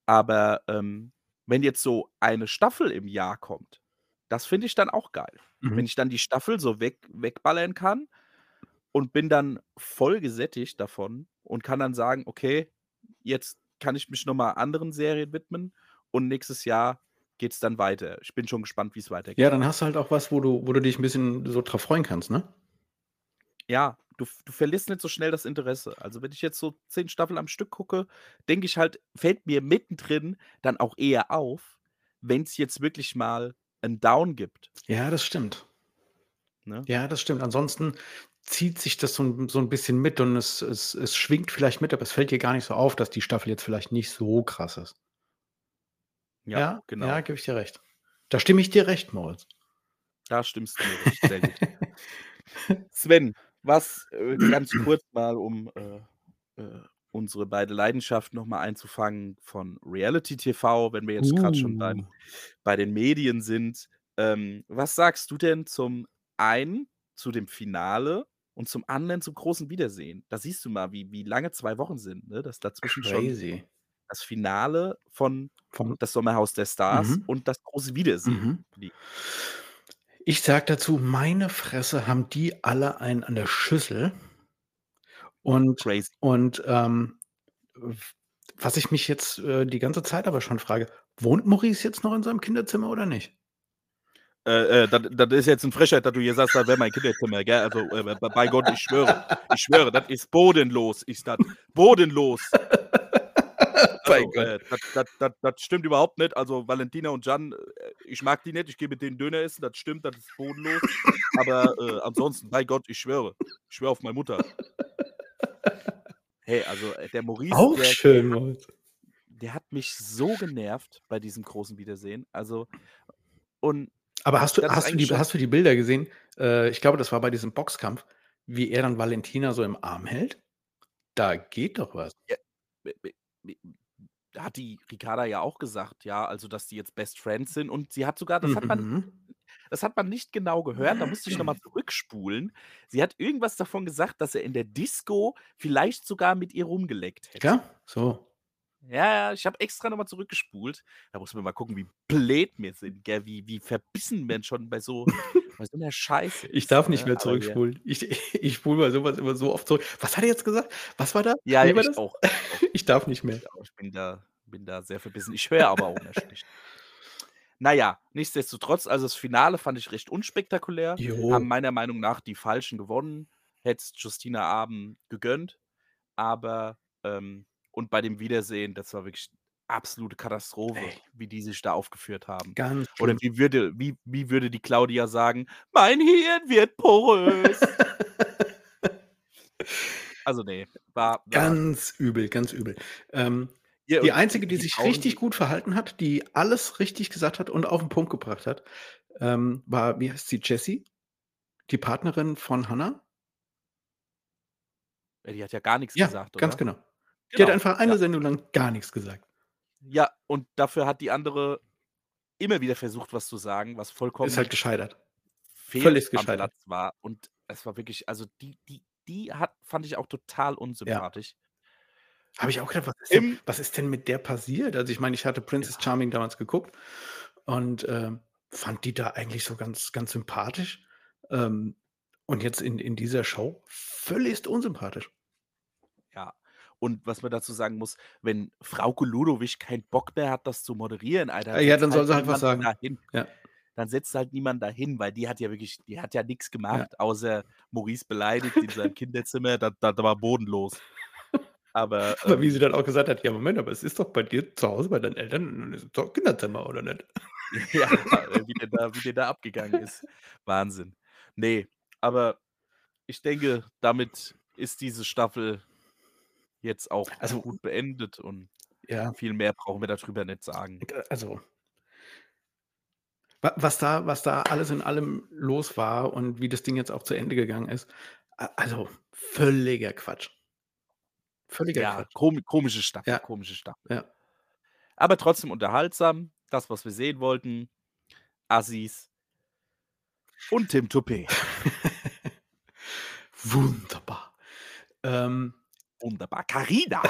Aber, ähm, wenn jetzt so eine Staffel im Jahr kommt, das finde ich dann auch geil. Wenn Mhm. ich dann die Staffel so weg wegballern kann und bin dann voll gesättigt davon und kann dann sagen: „Okay, jetzt kann ich mich noch mal anderen Serien widmen und nächstes Jahr geht's dann weiter.“ Ich bin schon gespannt, wie's Ja, weitergeht. dann hast du halt auch was, wo du wo du dich 'n bisschen so drauf freuen kannst, ne? Ja, du du verlierst nicht so schnell das Interesse. Also, wenn ich jetzt so 10 Staffeln am Stück gucke, denke ich halt fällt mir mittendrin dann auch eher auf, wenn's jetzt wirklich mal 'n Down gibt. Ja, das stimmt. Ne? Ja, das stimmt. Ansonsten zieht sich das so 'n so 'n bisschen mit und es es es schwingt vielleicht mit, aber es fällt dir gar nicht so auf, dass die Staffel jetzt vielleicht nicht so krass ist. Ja, Ja, ja, genau. gebe ich dir recht. Da stimme ich dir recht, Moritz. Da stimmst du mir recht, sehr gut. Sven, was, äh, ganz kurz mal, um, äh, äh, unsere beide Leidenschaften noch mal einzufangen von Reality TV, wenn wir jetzt grad schon Uh. beim bei den Medien sind. Ähm, was sagst du denn zum einen zu dem Finale und zum anderen zum großen Wiedersehen? Da siehst du mal, wie wie lange 2 Wochen sind, ne, dass dazwischen schon Crazy. das Finale von Von „Das Sommerhaus der Stars“ Mhm. und das große Wiedersehen Mhm. Ich sage dazu: „Meine Fresse, haben die alle einen an der Schüssel.“ Und Crazy. und, ähm, was ich mich jetzt, äh, die ganze Zeit aber schon frage: Wohnt Maurice jetzt noch in seinem Kinderzimmer oder nicht? Äh, äh, das das ist jetzt 'n Frechheit, dass du hier sagst, das wäre mein Kinderzimmer, gell? Also, äh, bei Gott, ich schwöre. Ich schwöre, das ist bodenlos, ist das. Bodenlos. Also, äh, das das das das stimmt überhaupt nicht. Also, Valentina und Gian, äh, ich mag die nicht. Ich gehe mit denen Döner essen, das stimmt, das ist bodenlos. Aber, äh, ansonsten, bei Gott, ich schwöre. Ich schwöre auf meine Mutter. Hey, also, äh, der Maurice, Auch der schön, der hat der hat mich so genervt bei diesem großen Wiedersehen. Also und Aber hast du das hast du die schon hast du die Bilder gesehen? Äh, ich glaube, das war bei diesem Boxkampf, wie er dann Valentina so im Arm hält? Da geht doch was. Ja, hat die Ricarda ja auch gesagt, ja, also, dass die jetzt Best Friends sind und sie hat sogar das hat man Mhm. das hat man nicht genau gehört, da musste ich noch mal zurückspulen. Sie hat irgendwas davon gesagt, dass er in der Disco vielleicht sogar mit ihr rumgeleckt hätte. Ja, so. Ja, ja, ich habe extra noch mal zurückgespult. Da muss man mal gucken, wie blöd wir sind, gell, wie wie verbissen man schon bei so bei so 'ner Scheiße Ich ist, darf nicht ne? mehr zurückspulen. Ich ich spule bei so was immer so oft zurück. Was hat er jetzt gesagt? Was war da? Ja, Wie war ich das? auch, ich darf nicht mehr. Ich bin da bin da sehr verbissen. Ich höre aber auch nicht schlecht. Na ja, nichtsdestotrotz, also, das Finale fand ich recht unspektakulär, haben Jo. meiner Meinung nach die Falschen gewonnen. Hätte Justina Abend gegönnt, aber, ähm und bei dem Wiedersehen, das war wirklich absolute Katastrophe, Ey. wie die sich da aufgeführt haben. Ganz Oder wie würde wie wie würde die Claudia sagen: „Mein Hirn wird porös.“ Also, ne, war war Ganz übel, ganz übel. Ähm, Ja, die Einzige, die die sich Frauen, richtig gut verhalten hat, die alles richtig gesagt hat und auf 'n Punkt gebracht hat, ähm, war wie heißt sie, Jessie? Die Partnerin von Hannah? Ja, die hat ja gar nix Ja, gesagt, ganz oder? genau. Die hat Genau, einfach ja. eine Sendung lang gar nix gesagt. Ja, und dafür hat die andere immer wieder versucht, was zu sagen, was Ist halt vollkommen gescheitert. am gescheitert. Platz war und es war wirklich also die die die hat fand ich auch total Ja. unsympathisch. Habe ich auch gedacht: „Was ist denn was ist denn mit der passiert?“ Also, ich meine, ich hatte Princess Ja. Charming damals geguckt und, ähm, fand die da eigentlich so ganz ganz sympathisch. Ähm, und jetzt in in dieser Show völligst unsympathisch. Ja. Und was man dazu sagen muss, wenn Frauke Ludowig keinen Bock mehr hat, das zu moderieren, Alter, ja, dann soll halt sie halt was sagen. dahin. Ja. Dann setzt halt niemand dahin, weil die hat ja wirklich die hat ja Ja. gemacht, außer Maurice beleidigt in seinem Kinderzimmer, das das war bodenlos. Aber, Aber wie sie ähm dann auch gesagt hat: „Ja, Moment, aber es ist doch bei dir zu Hause bei deinen Eltern ist doch Kinderzimmer, oder nicht?“ Ja, äh, wie der da wie der da abgegangen ist. Wahnsinn. Ne, aber ich denke, damit ist diese Staffel jetzt auch Also gut beendet und Ja. viel mehr brauchen wir da drüber nicht sagen. Also wa was da was da alles in allem los war und wie das Ding jetzt auch zu Ende gegangen ist, also völliger Quatsch. Völliger Ja, Quatsch. komi komische Staffel, Ja. komische Staffel. Ja. Aber trotzdem unterhaltsam, das, was wir sehen wollten. Assis. Und Tim Toupet. Wunderbar. Ähm Wunderbar. Carina,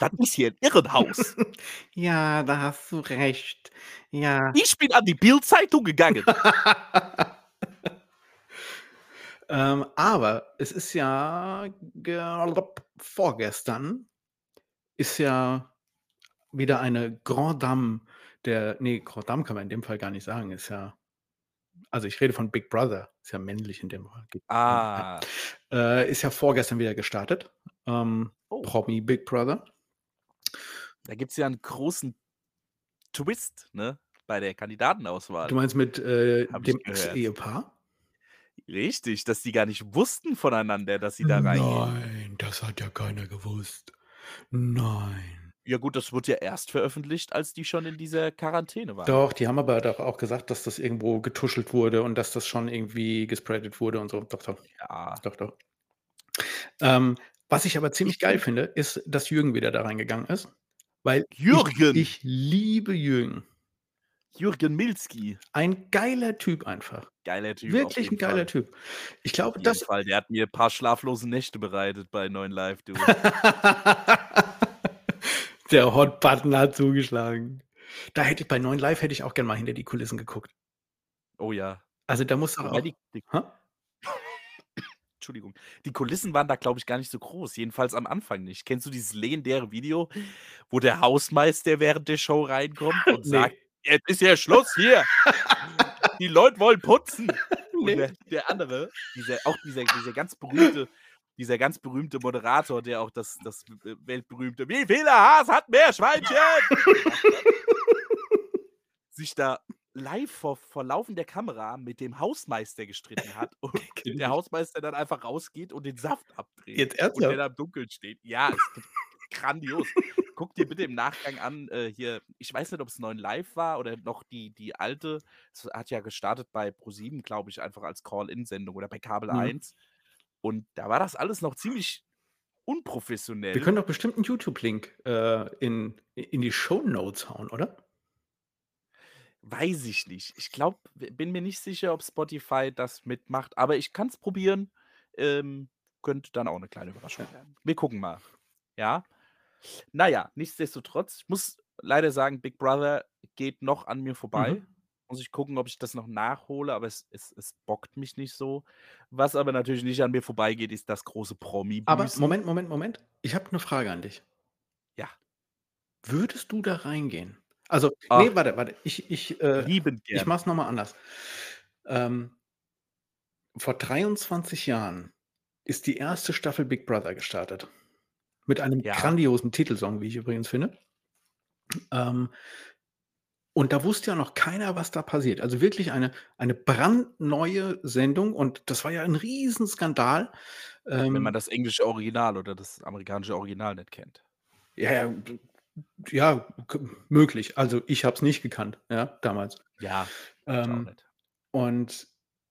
das ist hier 'n Irrenhaus. Ja, da hast du recht. Ja. Ich bin an die Bild-Zeitung gegangen. Ähm, aber es ist ja vorgestern ist ja wieder eine Grande Dame der ne, Grande Dame kann man in dem Fall gar nicht sagen, ist ja also, ich rede von Big Brother, ist ja männlich in dem Fall. Ah. Äh, ist ja vorgestern wieder gestartet, ähm, Oh. Promi Big Brother. Da gibt's ja 'n großen Twist, ne, bei der Kandidatenauswahl. Du meinst mit, äh, dem. Ex-Ehepaar? Richtig, dass die gar nicht wussten voneinander, dass sie da reingehen. Nein, das hat ja keiner gewusst. Nein. Ja gut, das wurde ja erst veröffentlicht, als die schon in dieser Quarantäne waren. Doch, die haben aber doch auch gesagt, dass das irgendwo getuschelt wurde und dass das schon irgendwie gespreadet wurde und so. Doch, doch. Ja. Doch, doch. Ähm, was ich aber Ich ziemlich geil finde ist, dass Jürgen wieder da reingegangen ist, weil ich Jürgen! ich liebe Jürgen. Jürgen Milzki. Ein geiler Typ einfach. Geiler Typ, Wirklich 'n jeden geiler Fall. Typ. Ich glaube, das Fall, der hat mir paar schlaflose Nächte bereitet bei 9 Live, du. Der Hot Button hat zugeschlagen. Da hätte ich bei 9 Live hätte ich auch gern mal hinter die Kulissen geguckt. Oh ja. Also, da muss doch auch die die? Entschuldigung. Die Kulissen waren da, glaube ich, gar nicht so groß, jedenfalls am Anfang nicht. Kennst du dieses legendäre Video, wo der Hausmeister während der Show reinkommt und Ne. sagt: „Jetzt ist ja Schluss hier. Die Leute wollen putzen.“ Und Ne. der der andere, dieser auch dieser dieser ganz berühmte dieser ganz berühmte Moderator, der auch das das weltberühmte „Wie viele Haas hat Meerschweinchen?“ gemacht hat sich da live vor vor laufender Kamera mit dem Hausmeister gestritten hat und der. Hausmeister dann einfach rausgeht und den Saft abdreht Jetzt und der ernsthaft? da im Dunkeln steht. Ja, ist grandios. Guck dir bitte im Nachgang an, äh, hier ich weiß nicht, ob's 9 Live war oder noch die die alte. Es hat ja gestartet bei ProSieben, glaube ich, einfach als Call-in-Sendung oder bei Kabel Mhm. 1. Und da war das alles noch ziemlich Wir unprofessionell. können doch bestimmt 'n YouTube-Link, äh, in in die Shownotes hauen, oder? Weiß ich nicht. Ich glaube bin mir nicht sicher, ob Spotify das mitmacht, aber ich kann's probieren. Ähm, könnte dann auch 'ne kleine Überraschung Ja. werden. Wir gucken mal. Ja? Na ja, nichtsdestotrotz, ich muss leider sagen, Big Brother geht noch an mir vorbei. Mhm. Muss ich gucken, ob ich das noch nachhole, aber es es es bockt mich nicht so. Was aber natürlich nicht an mir vorbeigeht, ist das große Aber Promi-Büßen. Moment, Moment, Moment. Ich habe 'ne Frage an dich. Ja. Würdest du da reingehen? Also, Ach. ne, warte, warte. Ich ich, äh Liebend ich gern. mache es noch mal anders. Ähm vor 23 Jahren ist die 1. Staffel Big Brother gestartet. Mit einem Ja. grandiosen Titelsong, wie ich übrigens finde. Ähm, und da wusste ja noch keiner, was da passiert. Also, wirklich eine eine brandneue Sendung und das war ja 'n Riesenskandal. Wenn man Ähm das englische Original oder das amerikanische Original nicht kennt. Ja, ja, ja, möglich. Also, ich habe es nicht gekannt, ja, damals. Ja, Ähm, und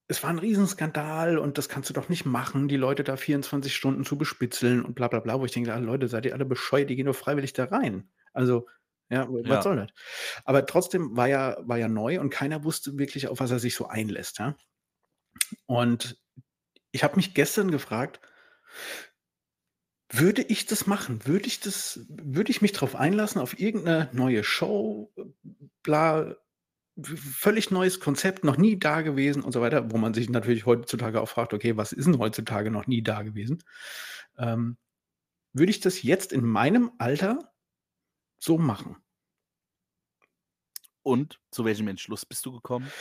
es war 'n Riesenskandal und das kannst du doch nicht machen, die Leute da 24 Stunden zu bespitzeln und bla bla bla, wo ich denke: „Ah, Leute, seid ihr alle bescheuert? Die gehen doch freiwillig da rein.“ Also, ja, was Ja. soll das? Aber trotzdem war ja war ja neu und keiner wusste wirklich, auf was er sich so einlässt, ja? Und ich habe mich gestern gefragt würde ich das machen? Würde ich das würde ich mich drauf einlassen auf irgendeine neue Show, bla, völlig neues Konzept, noch nie dagewesen und so weiter, wo man sich natürlich heutzutage auch fragt: „Okay, was ist 'n heutzutage noch nie dagewesen?“ Ähm, würde ich das jetzt in meinem Alter so machen? Und zu welchem Entschluss bist du gekommen?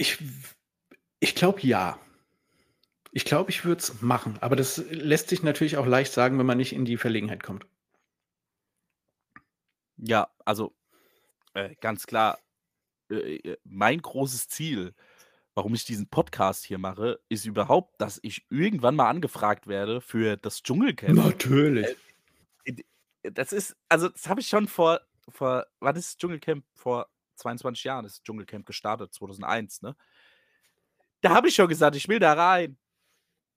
Ich ich glaube, ja. Ich glaube, ich würde es machen, aber das lässt sich natürlich auch leicht sagen, wenn man nicht in die Verlegenheit kommt. Ja, also, äh, ganz klar, äh, äh, mein großes Ziel, warum ich diesen Podcast hier mache, ist überhaupt, dass ich irgendwann mal angefragt werde für das Dschungelcamp. Natürlich. Äh, das ist also, das habe ich schon vor vor wann ist das Dschungelcamp? Vor 22 Jahren ist das Dschungelcamp gestartet, 2001, ne? Da habe ich schon gesagt: „Ich will da rein.“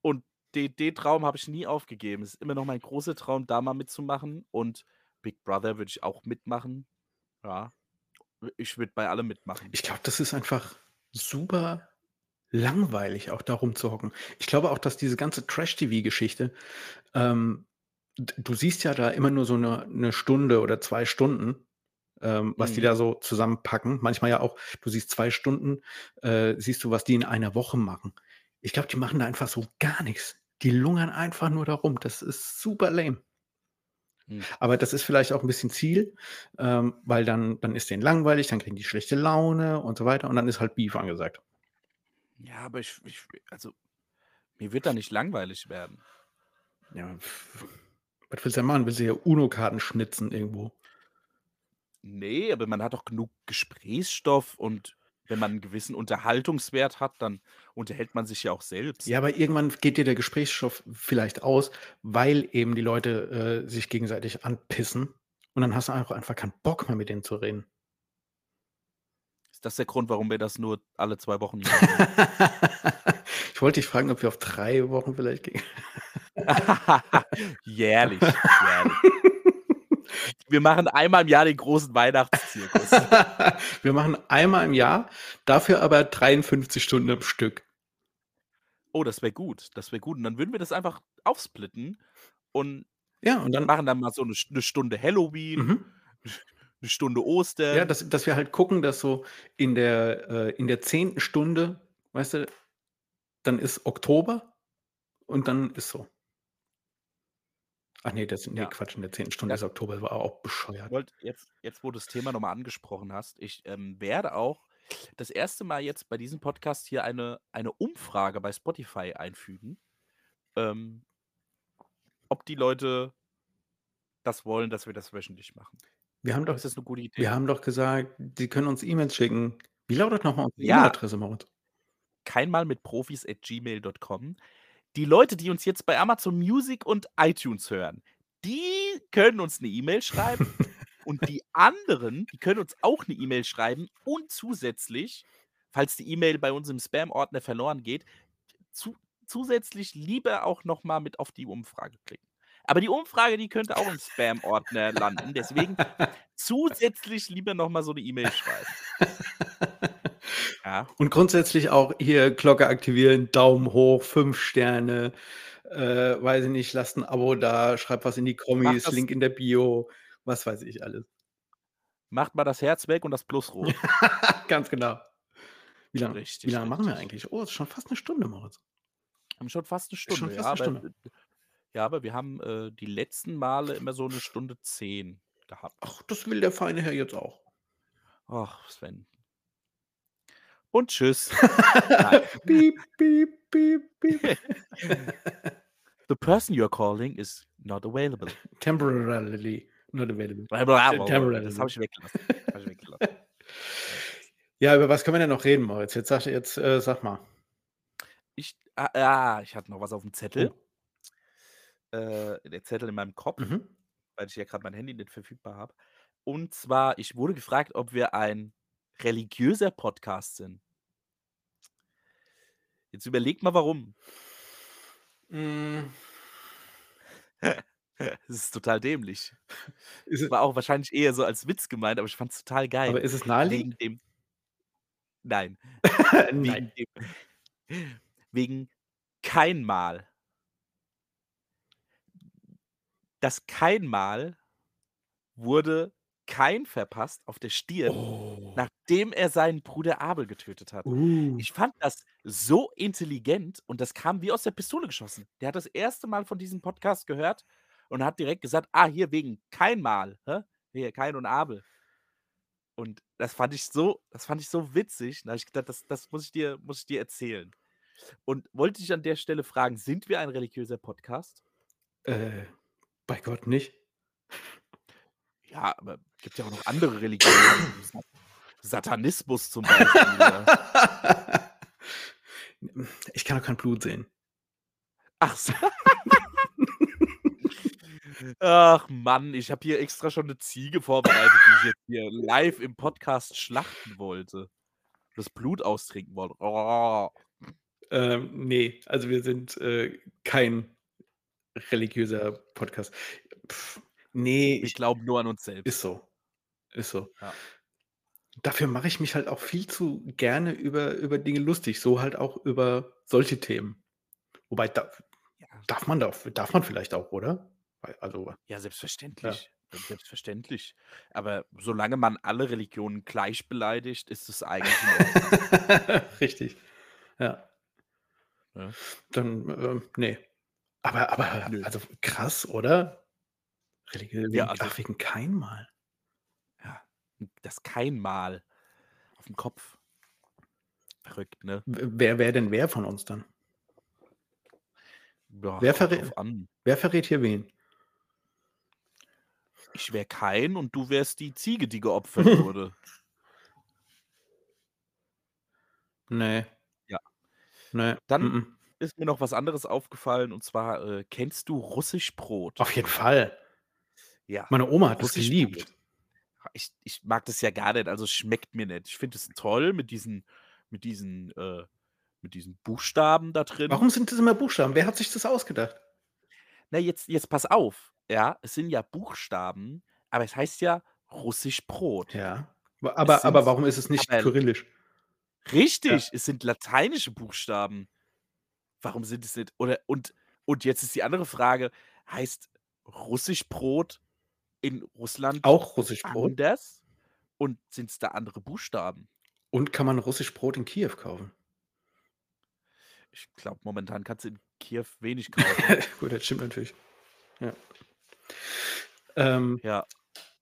Und de den Traum habe ich nie aufgegeben. Es ist immer noch mein großer Traum, da mal mitzumachen und Big Brother würde ich auch mitmachen. Ja, ich würde bei allem mitmachen. Ich glaube, das ist einfach super langweilig, auch da rumzuhocken. Ich glaube auch, dass diese ganze Trash-TV-Geschichte, ähm, du siehst ja da immer nur so 'ne 'ne Stunde oder 2 Stunden, ähm, was die Mhm. da so zusammenpacken. Manchmal ja auch du siehst 2 Stunden, äh, siehst du, was die in einer Woche machen. Ich glaube, die machen da einfach so gar nix. Die lungern einfach nur da rum. Das ist super lame. Hm. Aber das ist vielleicht auch 'n bisschen Ziel, ähm, weil dann dann ist denen langweilig, dann kriegen die schlechte Laune und so weiter und dann ist halt Beef angesagt. Ja, aber ich ich also, mir wird da nicht langweilig werden. Ja, was willst du denn machen? Willst du hier UNO-Karten schnitzen irgendwo? Ne, aber man hat doch genug Gesprächsstoff und wenn man 'n gewissen Unterhaltungswert hat, dann unterhält man sich ja auch selbst. Ja, aber irgendwann geht dir der Gesprächsstoff vielleicht aus, weil eben die Leute, äh, sich gegenseitig anpissen und dann hast du auch einfach keinen Bock mehr, mit denen zu reden. Ist das der Grund, warum wir das nur alle 2 Wochen machen? Ich wollte dich fragen, ob wir auf 3 Wochen vielleicht gehen. Jährlich, jährlich. Wir machen einmal im Jahr den großen Weihnachtszirkus. Wir machen einmal im Jahr, dafür aber 53 Stunden am Stück. Oh, das wäre gut. Das wäre gut. Und dann würden wir das einfach aufsplitten und Ja, und dann machen dann mal so 'ne St 'ne Stunde Halloween, Mhm. 'ne Stunde Ja, Ostern. dass dass wir halt gucken, dass so in der äh, in der 10. Stunde, weißt du, dann ist Oktober und dann ist so. Ach ne, das ne, Ja. Quatsch, in der 10. Stunde Ja. ist Oktober, war auch bescheuert. Wollt jetzt jetzt, wo du das Thema noch mal angesprochen hast, ich, ähm, werde auch das 1. Mal jetzt bei diesem Podcast hier eine eine Umfrage bei Spotify einfügen, ähm ob die Leute das wollen, dass wir das wöchentlich machen. Wir haben doch Ist das 'ne gute Idee? wir haben doch gesagt, die können uns E-Mails schicken. Wie lautet noch mal unsere Ja. E-Mail-Adresse, Moritz? keinmalmitprofis@gmail.com. Die Leute, die uns jetzt bei Amazon Music und iTunes hören, die können uns 'ne E-Mail schreiben und die anderen, die können uns auch 'ne E-Mail schreiben und zusätzlich, falls die E-Mail bei uns im Spam-Ordner verloren geht, zu zusätzlich lieber auch noch mal mit auf die Umfrage klicken. Aber die Umfrage, die könnte auch im Spam-Ordner landen, deswegen zusätzlich lieber noch mal so 'ne E-Mail schreiben. Ja. Und grundsätzlich auch hier Glocke aktivieren, Daumen hoch, 5 Sterne, äh, weiß ich nicht, lasst 'n Abo da, schreibt was in die Kommis, Link in der Bio, was weiß ich alles. Macht mal das Herz weg und das Plus rot. Ganz genau. Wie lang wie Richtig, lange machen wir eigentlich? Oh, ist schon fast 'ne Stunde, Moritz. Haben schon fast 'ne schon Stunde, ja, fast 'ne aber Stunde. ja, aber wir haben, äh, die letzten Male immer so 'ne Stunde 10 gehabt. Ach, das will der feine Herr jetzt auch. Ach, Sven. Und tschüss. Piep, piep, piep, piep. The person you're calling is not available. Temporarily not available. Temporarily. Das habe ich weggelassen. Habe ich weggelassen. Ja, über was können wir denn noch reden, Moritz? Jetzt sag jetzt, äh, sag mal. Ich ah, ah, ich hatte noch was aufm Zettel. Oh. Äh, der Zettel in meinem Kopf, Mhm. weil ich ja grad mein Handy nicht verfügbar habe. Und zwar, ich wurde gefragt, ob wir ein religiöser Podcast sind. Jetzt überleg mal, warum. Hm. Das ist total dämlich. Ist es War auch wahrscheinlich eher so als Witz gemeint, aber ich fand's total geil. aber ist es naheliegend? Wegen dem Nein, Nein. wegen wegen kein Mal. Das Kein-Mal wurde Kain verpasst auf der Stirn, Oh. nachdem er seinen Bruder Abel getötet hat. Uh. Ich fand das so intelligent und das kam wie aus der Pistole geschossen. Der hat das erste Mal von diesem Podcast gehört und hat direkt gesagt: „Ah, hier wegen kein Mal, hä? Hier Kain und Abel.“ Und das fand ich so das fand ich so witzig. Da habe ich gedacht, das das muss ich dir muss ich dir erzählen. Und wollte dich an der Stelle fragen, sind wir ein religiöser Podcast? Äh, bei Gott nicht. Ja, aber gibt ja auch noch andere Religionen, Sa Satanismus zum Beispiel. Ich kann doch kein Blut sehen. Ach so. Ach Mann, ich habe hier extra schon 'ne Ziege vorbereitet, die ich jetzt hier live im Podcast schlachten wollte. Das Blut austrinken wollte. Oh. Ähm, ne, also wir sind, äh, kein religiöser Podcast. Ne, Wir ich glauben nur an uns selbst. ist so. Ist so. Ja. Dafür mache ich mich halt auch viel zu gerne über über Dinge lustig, so halt auch über solche Themen. Wobei da Ja. darf man da darf man vielleicht auch, oder? Also Ja, selbstverständlich. Selbstverständlich. Aber solange man alle Religionen gleich beleidigt, ist es eigentlich. Richtig. Ja. Ja. Dann, ähm, ne. Aber aber Nö. also krass, oder? Religiö Ja, also ach, wegen kein Mal. Das kein Mal aufm Kopf. Verrückt, ne? Wer wäre denn wer von uns dann? Ja, Wer kommt verrä drauf an. wer verrät hier wen? Ich wäre Kain und du wärst die Ziege, die geopfert wurde. Ne. Ja. Ne. Dann Mm-mm. ist mir noch was anderes aufgefallen und zwar, äh, kennst du Russischbrot? Auf jeden Fall. Ja. Meine Oma hat das Russischbrot. geliebt. Ich ich mag das ja gar nicht, also es schmeckt mir nicht. Ich finde es toll mit diesen mit diesen, äh mit diesen Buchstaben da drin. Warum sind das immer Buchstaben? Wer hat sich das ausgedacht? Na, jetzt jetzt pass auf, ja? Es sind ja Buchstaben, aber es heißt ja Russischbrot. Ja. Wa aber aber warum ist es nicht aber kyrillisch? Richtig, es sind lateinische Buchstaben. Warum sind es nicht oder und und jetzt ist die andere Frage, heißt Russischbrot in Russland Auch Russischbrot? anders und sind's da andere Buchstaben? Und kann man Russischbrot in Kiew kaufen? Ich glaube, momentan kannst du in Kiew wenig kaufen. Gut, das stimmt natürlich. Ja. Ähm Ja,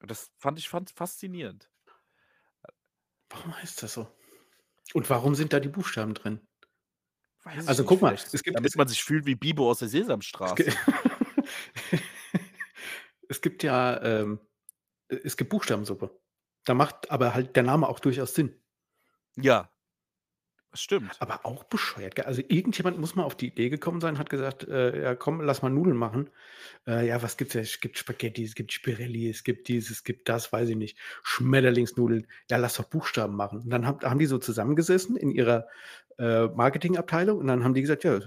das fand ich fand faszinierend. Warum heißt das so? Und warum sind da die Buchstaben drin? Weiß Also, guck mal, es gibt damit es man sich fühlt wie Bibo aus der es Sesamstraße. es gibt ja, ähm e es gibt Buchstabensuppe. Da macht aber halt der Name auch durchaus Sinn. Ja. Das stimmt. Aber auch bescheuert, gell? Also, irgendjemand muss mal auf die Idee gekommen sein, hat gesagt: „Äh, ja komm, lass mal Nudeln machen.“ Äh, ja, was gibt's da? Es gibt Spaghetti, es gibt Spirelli, es gibt dies, es gibt das, weiß ich nicht. Schmetterlingsnudeln. Ja, lass doch Buchstaben machen. Und dann haben haben die so zusammengesessen in ihrer, äh, Marketingabteilung und dann haben die gesagt: „Ja,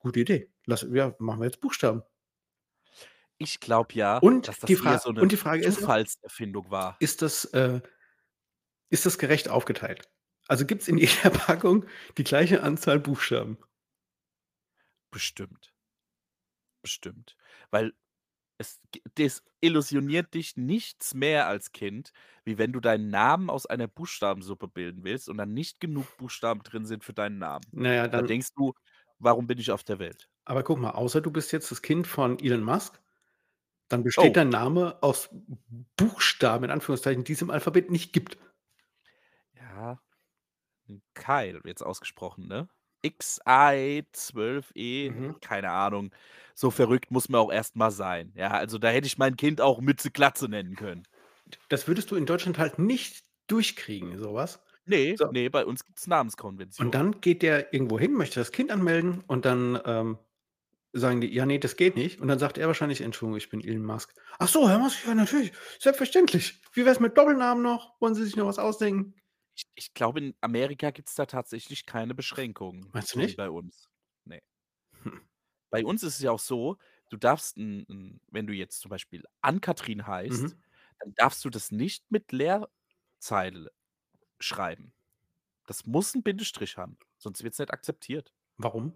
gute Idee. Lass ja, machen wir jetzt Buchstaben.“ Ich glaube ja, Und dass das die eher Fra so 'ne und die Frage ist Zufallserfindung war. ist das, äh ist das gerecht aufgeteilt? Also, gibt's in jeder Packung die gleiche Anzahl Buchstaben? Bestimmt. Bestimmt. Weil es desillusioniert dich nichts mehr als Kind, wie wenn du deinen Namen aus einer Buchstabensuppe bilden willst und dann nicht genug Buchstaben drin sind für deinen Namen. Na ja, Da dann denkst du: „Warum bin ich auf der Welt?“ Aber guck mal, außer du bist jetzt das Kind von Elon Musk, dann besteht Oh. dein Name aus Buchstaben in Anführungszeichen, die es im Alphabet nicht gibt. Ja. 'N Kyle wird's ausgesprochen, ne? XI12E, Mhm. keine Ahnung. So verrückt muss man auch erst mal sein. Ja, also da hätte ich mein Kind auch Mütze Glatze nennen können. Das würdest du in Deutschland halt nicht durchkriegen, so was. Ne, So. ne, bei uns gibt's Namenskonvention. Und dann geht der irgendwo hin, möchte das Kind anmelden und dann, ähm, sagen die: „Ja, ne, das geht nicht.“ Und dann sagt er wahrscheinlich: „Entschuldigung, ich bin Elon Musk.“ „Ach so, Herr Musk, ja natürlich, selbstverständlich. Wie wär's mit Doppelnamen noch? Wollen Sie sich noch was ausdenken?“ Ich ich glaube, in Amerika gibt's da tatsächlich keine Beschränkungen, Meinst du nicht? bei uns. Ne. Hm. Bei uns ist es ja auch so, du darfst 'n 'n wenn du jetzt zum Beispiel Ann-Kathrin heißt, Mhm. dann darfst du das nicht mit Leerzeile schreiben. Das muss 'n Bindestrich haben, sonst wird's nicht akzeptiert. Warum?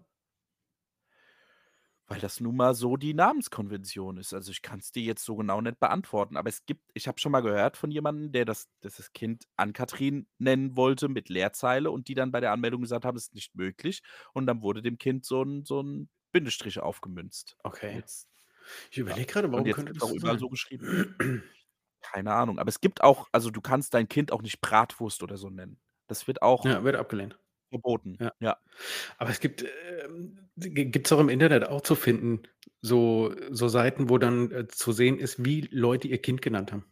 Weil das nun mal so die Namenskonvention ist. Also, ich kann's dir jetzt so genau nicht beantworten, aber es gibt ich habe schon mal gehört von jemandem, der das das das Kind Ann-Kathrin nennen wollte mit Leerzeile und die dann bei der Anmeldung gesagt haben, ist nicht möglich. Und dann wurde dem Kind so 'n so 'n Bindestrich aufgemünzt. Okay. Jetzt Ich ja, überlege grade, und warum jetzt könnte das auch überall sein? so geschrieben. Keine Ahnung, aber es gibt auch also, du kannst dein Kind auch nicht Bratwurst oder so nennen. Das wird auch Ja, wird abgelehnt. Verboten, Ja. ja. Aber es gibt, g gibt's auch im Internet auch zu finden, so so Seiten, wo dann, äh, zu sehen ist, wie Leute ihr Kind genannt haben.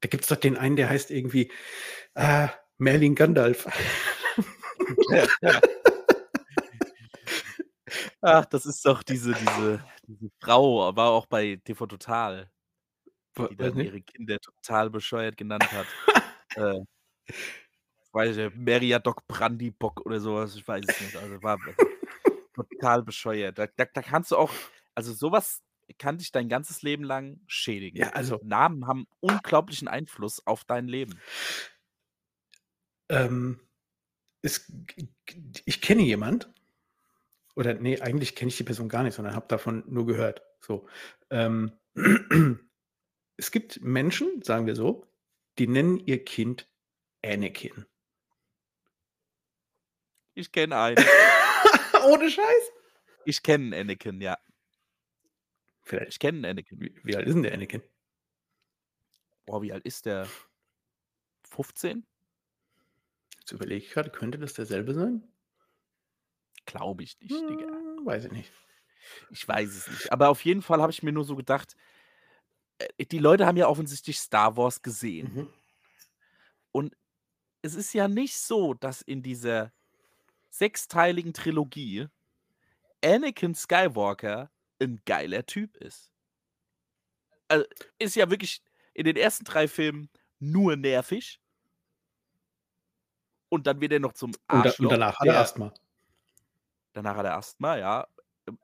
Da gibt's doch den einen, der heißt irgendwie, äh, Merlin Gandalf. Ja, ja. Ach, das ist doch diese diese diese Frau, war auch bei TV Total, die dann ihre Kinder total bescheuert genannt hat. Äh, weiß ich Meriadoc Brandybock oder so was, ich weiß es nicht. Also, war total bescheuert. Da da da kannst du auch also, so was kann dich dein ganzes Leben lang schädigen. Ja, also Namen haben unglaublichen Einfluss auf dein Leben. Ähm, es ich kenne jemand oder ne, eigentlich kenne ich die Person gar nicht, sondern habe davon nur gehört, so. Ähm, es gibt Menschen, sagen wir so, die nennen ihr Kind Anakin. Ich kenne einen. Ohne Scheiß? Ich kenne 'n Anakin, ja. Vielleicht Ich kenne 'n Anakin. Wie wie alt ist 'n der Anakin? Boah, wie alt ist der? 15? Jetzt überlege ich grade, könnte das derselbe sein? Glaube ich nicht, Digga. Hm, weiß ich nicht. Ich weiß es nicht. Aber auf jeden Fall habe ich mir nur so gedacht äh, die Leute haben ja offensichtlich Star Wars gesehen. Mhm. Und es ist ja nicht so, dass in dieser sechsteiligen Trilogie Anakin Skywalker 'n geiler Typ ist. Also, ist ja wirklich in den ersten 3 Filmen nur nervig. Und dann wird er noch zum Und da und Arschloch, danach hat er der Asthma. Danach hat er Asthma, ja.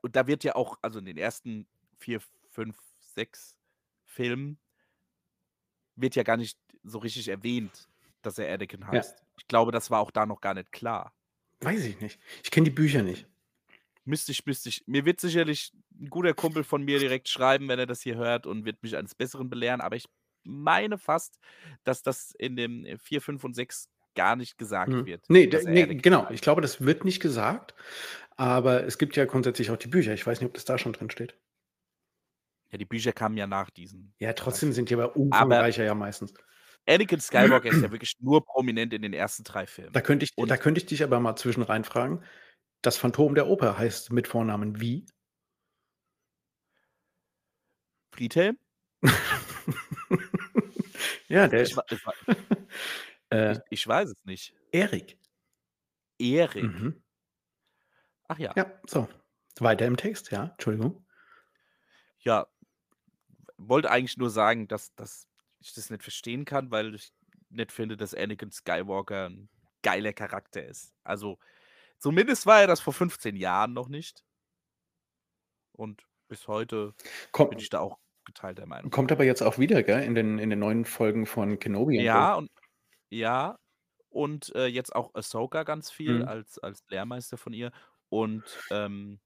Und da wird ja auch also, in den ersten 4, 5, 6 Filmen wird ja gar nicht so richtig erwähnt, dass er Anakin Ja. heißt. Ich glaube, das war auch da noch gar nicht klar. Weiß ich nicht. Ich kenne die Bücher nicht. Müsste ich müsste ich mir wird sicherlich 'n guter Kumpel von mir direkt schreiben, wenn er das hier hört und wird mich eines Besseren belehren, aber ich meine fast, dass das in dem, äh, 4, 5 und 6 gar nicht gesagt Mhm. wird, Ne, dass d er ne, Anakin genau. Ich glaube, das wird nicht gesagt, aber es gibt ja grundsätzlich auch die Bücher. Ich weiß nicht, ob das da schon drin steht. Ja, die Bücher kamen ja nach diesen Ja, 3 trotzdem sind die aber Aber umfangreicher ja meistens. Anakin Skywalker ist ja wirklich nur prominent in den ersten 3 Filmen. Da könnte ich da Und könnte ich dich aber mal zwischen rein fragen. Das Phantom der Oper heißt mit Vornamen wie? Friedhelm? Ja, der Ich ist ich äh ich ich weiß es nicht. Erik. Erik. Mhm. Ach ja. Ja, so. Weiter im Text, ja, Entschuldigung. Ja, wollte eigentlich nur sagen, dass dass ich das nicht verstehen kann, weil ich nicht finde, dass Anakin Skywalker 'n geiler Charakter ist. Also, zumindest war er das vor 15 Jahren noch nicht. Und bis heute bin Komm ich da auch geteilter Meinung. kommt aber jetzt auch wieder, gell, in den in den neuen Folgen von Kenobi. Ja, und ja, und, äh, jetzt auch Ahsoka ganz viel Mhm. als als Lehrmeister von ihr und, ähm,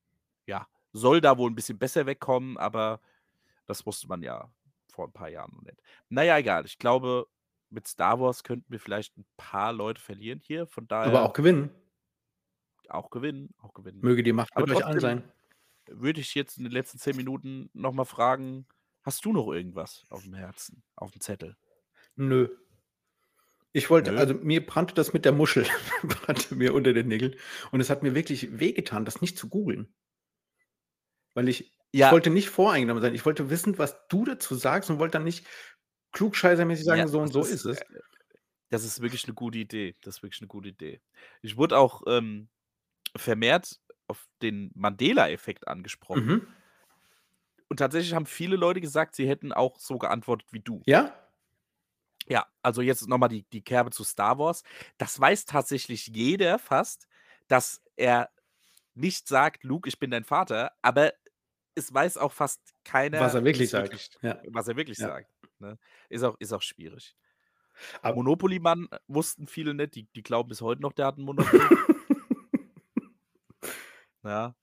ja, soll da wohl 'n bisschen besser wegkommen, aber das wusste man ja vor 'n paar Jahren noch nicht. Na ja, egal. Ich glaube, mit Star Wars könnten wir vielleicht 'n paar Leute verlieren hier, von Aber daher auch gewinnen. auch gewinnen, auch gewinnen. Möge die Macht Aber mit euch allen sein. würde ich jetzt in den letzten 10 Minuten noch mal fragen: Hast du noch irgendwas aufm Herzen, aufm Zettel? Nö. Ich wollte Nö? also, mir brannte das mit der Muschel brannte mir unter den Nägeln und es hat mir wirklich wehgetan, das nicht zu googeln. Weil ich ich Ja. wollte nicht voreingenommen sein. Ich wollte wissen, was du dazu sagst und wollte dann nicht klugscheißermäßig sagen, Ja, so und so ist, ist es. äh das ist wirklich 'ne gute Idee. Das ist wirklich 'ne gute Idee. Ich wurde auch, ähm, vermehrt auf den Mandela-Effekt angesprochen. Mhm. Und tatsächlich haben viele Leute gesagt, sie hätten auch so geantwortet wie du. Ja? Ja, also jetzt noch mal die die Kerbe zu Star Wars. Das weiß tatsächlich jeder fast, dass er nicht sagt: „Luke, ich bin dein Vater“, aber es weiß auch fast Was keiner, er wirklich sagt. wirklich Ja. was er wirklich Ja. sagt, ne? Ist auch ist auch schwierig. Monopoly-Mann äh, wussten viele nicht, die die glauben bis heute noch, der hat 'n Monopoly. Ja.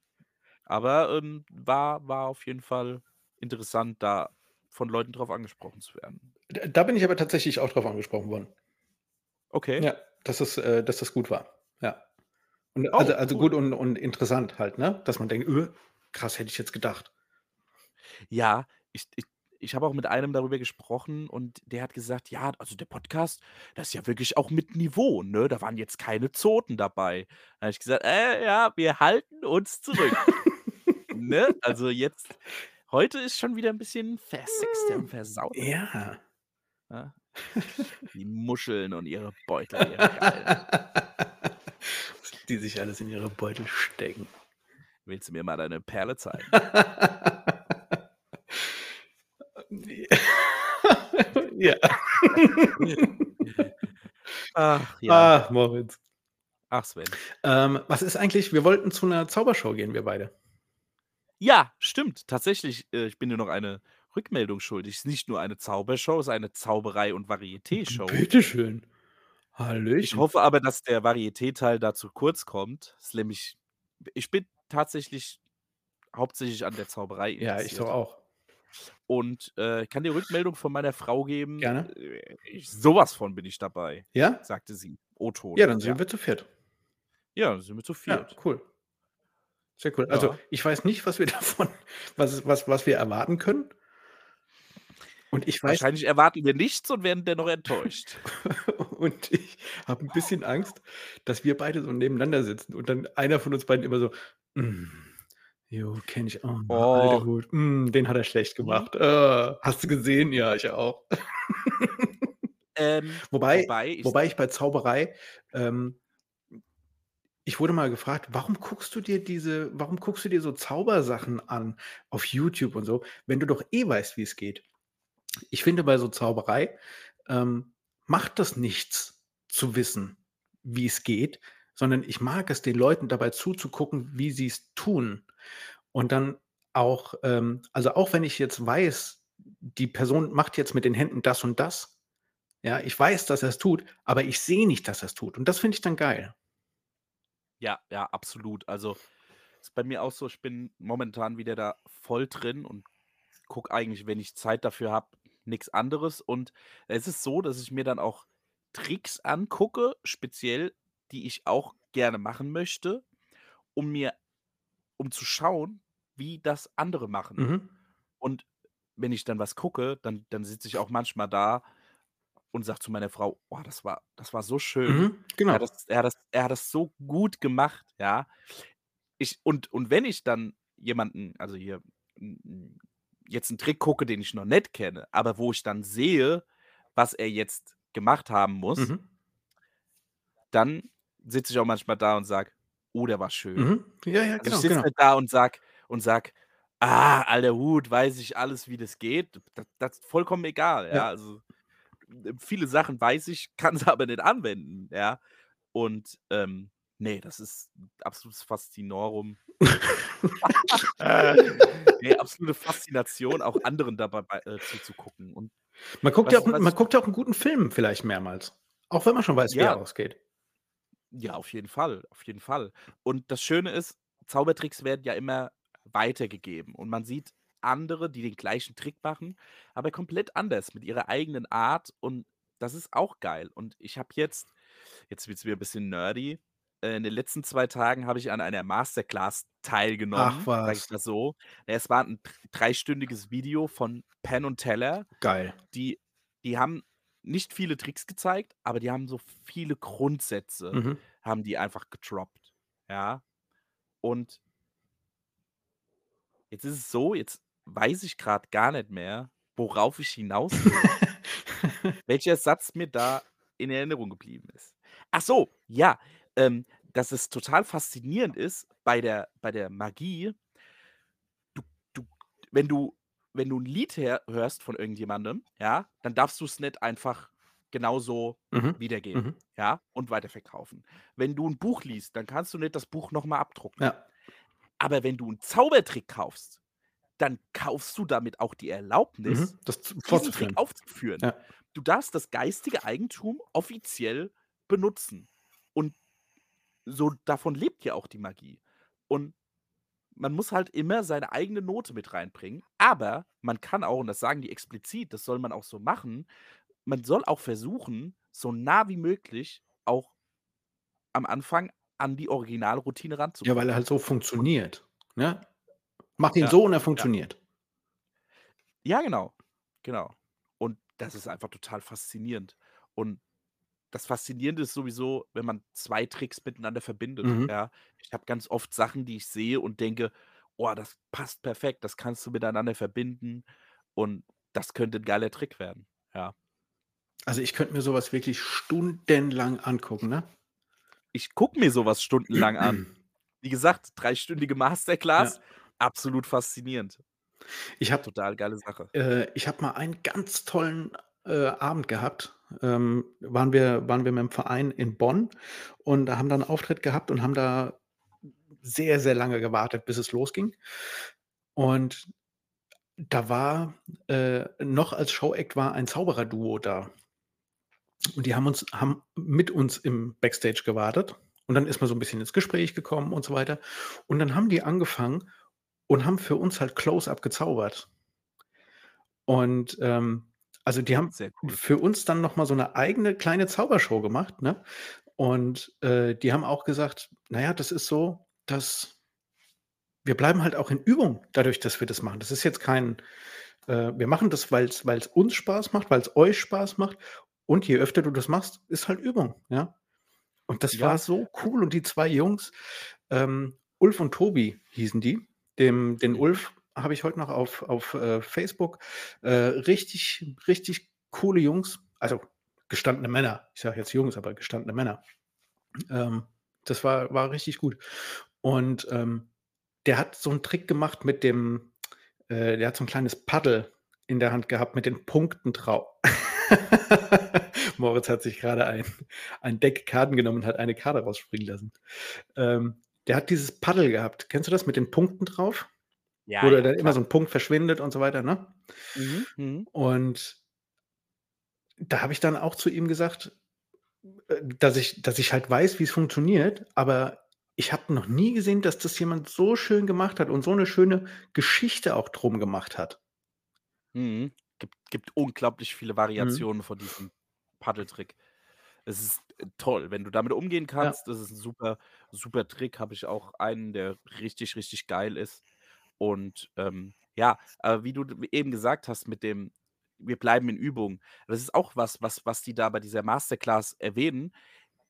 Aber, ähm, war war auf jeden Fall interessant, da von Leuten drauf angesprochen zu werden. Da bin ich aber tatsächlich auch drauf angesprochen worden. Okay. Ja, dass das äh, dass das gut war. Ja. Und also Oh, also cool. gut und und interessant halt, ne? Dass man denkt: „Öh, krass, hätte ich jetzt gedacht.“ Ja, ich ich ich habe auch mit einem darüber gesprochen und der hat gesagt: „Ja, also der Podcast, das ist ja wirklich auch mit Niveau, ne? Da waren jetzt keine Zoten dabei.“ Da habe ich gesagt: „Äh, ja, wir halten uns zurück.“ Ne? Also jetzt heute ist schon wieder 'n bisschen versexter und versauter. Ja. Ja. Die Muscheln und ihre Beutel, ihre die sich alles in ihre Beutel stecken. Willst du mir mal deine Perle zeigen? Ja. Ach ja. Ach, Moritz. Ach, Sven. Ähm, was ist eigentlich wir wollten zu 'ner Zaubershow gehen, wir beide. Ja, stimmt. Tatsächlich, äh, ich bin dir noch eine Rückmeldung schuldig. Ist nicht nur eine Zaubershow, ist eine Zauberei und Varieté-Show. Bitte schön. Ich Hallöchen. hoffe aber, dass der Varieté-Teil da zu kurz kommt. Ist nämlich ich bin tatsächlich hauptsächlich an der Zauberei Ja, ich interessiert. doch auch. Und, äh, kann dir Rückmeldung von meiner Frau geben, Gerne. äh, ich so was von bin ich dabei, Ja? sagte sie. O-Ton, Ja, dann ja. sind wir zu viert. Ja, dann sind wir zu Ja, viert. cool. Sehr cool. Also, Ja. ich weiß nicht, was wir davon was was was wir erwarten können. Und ich weiß Wahrscheinlich erwarten wir nichts und werden dennoch enttäuscht. und ich habe 'n bisschen Angst, dass wir beide so nebeneinander sitzen und dann einer von uns beiden immer so: „Hm, jo, kenne ich. Oh, alter. Hut. Hm, den hat er schlecht Mhm. gemacht. Äh, hast du gesehen? Ja, ich auch.“ Ähm, Wobei wobei ich wobei ich bei Zauberei, ähm ich wurde mal gefragt: „Warum guckst du dir diese warum guckst du dir so Zaubersachen an auf YouTube und so, wenn du doch eh weißt, wie's geht?“ Ich finde, bei so Zauberei, ähm, macht das nichts zu wissen, wie's geht, sondern ich mag es, den Leuten dabei zuzugucken, wie sie's tun. Und dann auch, ähm also, auch wenn ich jetzt weiß, die Person macht jetzt mit den Händen das und das, ja, ich weiß, dass er's tut, aber ich sehe nicht, dass er's tut. Und das finde ich dann geil. Ja, ja, absolut. Also, ist bei mir auch so, ich bin momentan wieder da voll drin und gucke eigentlich, wenn ich Zeit dafür habe, nix anderes. Und es ist so, dass ich mir dann auch Tricks angucke, speziell, die ich auch gerne machen möchte, um mir um zu schauen, wie das andere machen. Mhm. Und wenn ich dann was gucke, dann dann sitze ich auch manchmal da und sage zu meiner Frau: „Oh, das war das war so schön. Mhm, Er genau. hat das er hat das er hat das so gut gemacht“, ja? Ich und und wenn ich dann jemanden also, hier, jetzt 'n Trick gucke, den ich noch nicht kenne, aber wo ich dann sehe, was er jetzt gemacht haben muss Mhm. dann sitze ich auch manchmal da und sage: „Oh, der war schön.“ Mhm. Ja, ja, Also, ich genau, sitze genau. nicht da und sage und sage: „Ah, alter Hut, weiß ich alles, wie das geht.“ D das vollkommen egal, ja? Ja. Also, äh, viele Sachen weiß ich, kann sie aber nicht anwenden, ja? Und, ähm, ne, das ist absolutes Faszinorum. Ne, absolute Faszination, auch anderen dabei bei äh, zuzugucken und Man guckt ja was auch 'n was man ich guckt ja auch 'n guten Film vielleicht mehrmals, auch wenn man schon weiß, wie er Ja. ausgeht. Ja, auf jeden Fall, auf jeden Fall. Und das Schöne ist, Zaubertricks werden ja immer weitergegeben und man sieht andere, die den gleichen Trick machen, aber komplett anders mit ihrer eigenen Art und das ist auch geil. Und ich habe jetzt jetzt wird's wieder 'n bisschen nerdy, äh, in den letzten 2 Tagen habe ich an einer Masterclass Ach teilgenommen, sage ich was. mal so. Es war 'n dr dreistündiges Video von Penn und Teller. Geil. Die die haben nicht viele Tricks gezeigt, aber die haben so viele Grundsätze Mhm. haben die einfach gedroppt, ja? Und jetzt ist es so, jetzt weiß ich grad gar nicht mehr, worauf ich hinaus will. Welcher Satz mir da in Erinnerung geblieben ist. Ach so, ja, ähm, dass es total faszinierend ist bei der bei der Magie du du wenn du wenn du 'n Lied her hörst von irgendjemandem, ja, dann darfst du's nicht einfach genauso Mhm, wiedergeben, mhm. ja, und weiterverkaufen. Wenn du 'n Buch liest, dann kannst du nicht das Buch noch mal abdrucken. Ja. Aber wenn du 'n Zaubertrick kaufst, dann kaufst du damit auch die Erlaubnis, Mhm, das z diesen Trick fortzuführen. aufzuführen. Ja. du darfst das geistige Eigentum offiziell benutzen. Und so davon lebt ja auch die Magie. Und man muss halt immer seine eigene Note mit reinbringen. Aber man kann auch, und das sagen die explizit, das soll man auch so machen, man soll auch versuchen, so nah wie möglich auch am Anfang an die Originalroutine Ja, ranzukommen. weil er halt so funktioniert, ne? Mach ihn Ja, so und er ja. funktioniert. Ja, genau. Genau. Und das ist einfach total faszinierend. Und das Faszinierende ist sowieso, wenn man 2 Tricks miteinander verbindet, Mhm. ja? Ich habe ganz oft Sachen, die ich sehe und denke: „Oh, das passt perfekt, das kannst du miteinander verbinden und das könnte 'n geiler Trick werden“, ja. Also, ich könnte mir so was wirklich stundenlang angucken, ne? Ich gucke mir so was stundenlang an. Wie gesagt, dreistündige Masterclass, Ja. absolut faszinierend. Ich habe Total geile Sache. äh, ich habe mal einen ganz tollen, äh, Abend gehabt. Ähm, waren wir waren wir mit'm Verein in Bonn und haben da 'n Auftritt gehabt und haben da sehr, sehr lange gewartet, bis es losging. Und da war äh, noch als Showact war ein Zaubererduo da. Und die haben uns haben mit uns im Backstage gewartet. Und dann ist man so 'n bisschen ins Gespräch gekommen und so weiter. Und dann haben die angefangen und haben für uns halt Close-up gezaubert. Und, ähm, also, die haben Sehr cool. für uns dann noch mal so 'ne eigene kleine Zaubershow gemacht, ne? Und, äh, die haben auch gesagt: „Na ja, das ist so, dass wir bleiben halt auch in Übung dadurch, dass wir das machen. Das ist jetzt kein äh, wir machen das, weil's weil's uns Spaß macht, weil's euch Spaß macht. Und je öfter du das machst, ist halt Übung, ja?“ Und das war Ja. so cool. Und die 2 Jungs, ähm, Ulf und Tobi hießen die. Dem den. Ulf habe ich heute noch auf auf, äh, Facebook. Äh, richtig richtig coole Jungs, also, gestandene Männer. Ich sage jetzt Jungs, aber gestandene Männer. Ähm, das war war richtig gut. Und, ähm, der hat so 'n Trick gemacht mit dem äh, der hat so 'n kleines Paddel in der Hand gehabt mit den Punkten drau Moritz hat sich grade ein ein Deck Karten genommen und hat eine Karte rausspringen lassen. Ähm, der hat dieses Paddel gehabt. Kennst du das mit den Punkten drauf? Ja, Wo da ja, dann immer klar. so 'n Punkt verschwindet und so weiter, ne? Mhm, mhm. Und da habe ich dann auch zu ihm gesagt, äh, dass ich dass ich halt weiß, wie's funktioniert, aber ich habe noch nie gesehen, dass das jemand so schön gemacht hat und so 'ne schöne Geschichte auch drum gemacht hat. Mhm. Gibt gibt unglaublich viele Mhm. Variationen von diesem Paddeltrick. Es ist, äh, toll, wenn du damit umgehen Ja. kannst. Das ist 'n super super Trick. Habe ich auch einen, der richtig, richtig geil ist. Und, ähm, ja, aber wie du eben gesagt hast mit dem: „Wir bleiben in Übung“, das ist auch was, was was die da bei dieser Masterclass erwähnen.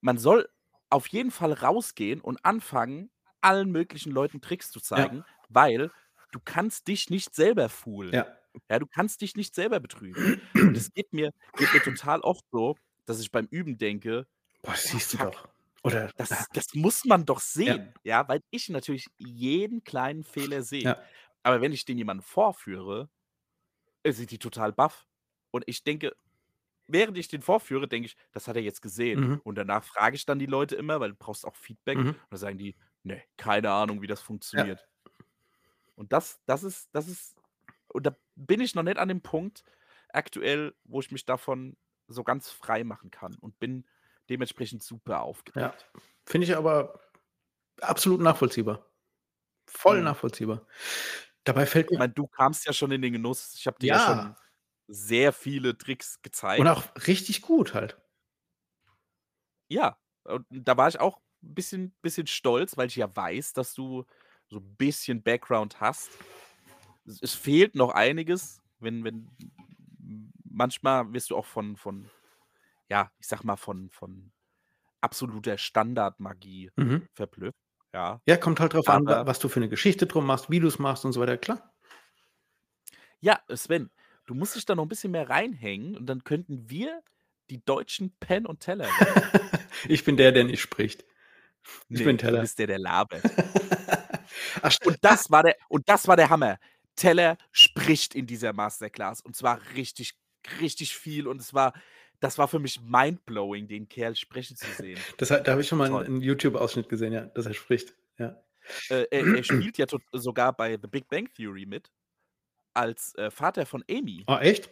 Man soll auf jeden Fall rausgehen und anfangen, allen möglichen Leuten Tricks zu Ja. zeigen, weil du kannst dich nicht selber foolen. Ja. Ja, du kannst dich nicht selber betrügen. Und es geht mir geht mir total oft so, dass ich beim Üben denke: Boah, „Boah, siehst du doch. Oder das das muss man doch Ja. sehen“, ja, weil ich natürlich jeden kleinen Fehler sehe. Ja. Aber wenn ich den jemandem vorführe, sind die total baff. Und ich denke während ich den vorführe, denke ich: „Das hat er jetzt gesehen.“ Mhm. Und danach frage ich dann die Leute immer, weil du brauchst auch Feedback. Mhm. Und dann sagen die: „Ne, keine Ahnung, wie das Ja. funktioniert.“ Und das das ist das ist und da bin ich noch nicht an dem Punkt aktuell, wo ich mich davon so ganz frei machen kann und bin dementsprechend super Ja. aufgeregt. Finde ich aber absolut nachvollziehbar. Voll Mhm. nachvollziehbar. Dabei fällt Ich mir meine, du kamst ja schon in den Genuss. Ich habe dir ja schon Ja. sehr viele Tricks Und gezeigt. auch richtig gut halt. Ja, und da war ich auch 'n bisschen bisschen stolz, weil ich ja weiß, dass du so 'n bisschen Background hast. Es es fehlt noch einiges, wenn wenn manchmal wirst du auch von von ja, ich sage mal, von von absoluter Standardmagie Mhm. verblüfft, ja. Ja, kommt halt drauf an, Aber was du für 'ne Geschichte drum machst, wie du's machst und so weiter, klar. Ja, Sven, du musst dich da noch 'n bisschen mehr reinhängen und dann könnten wir die deutschen Penn und Teller werden. Ich bin der, der nicht spricht. Ich Ne, bin du Teller. bist der, der labert. Ach Und das war der und das war der Hammer. Teller spricht in dieser Masterclass und zwar richtig richtig viel und es war das war für mich mindblowing, den Kerl sprechen zu sehen. Das da habe ich schon mal Toll. 'n YouTube-Ausschnitt gesehen, ja, dass er spricht, ja. Äh, er er spielt ja sogar bei The Big Bang Theory mit als, äh, Vater von Amy. Ah, echt?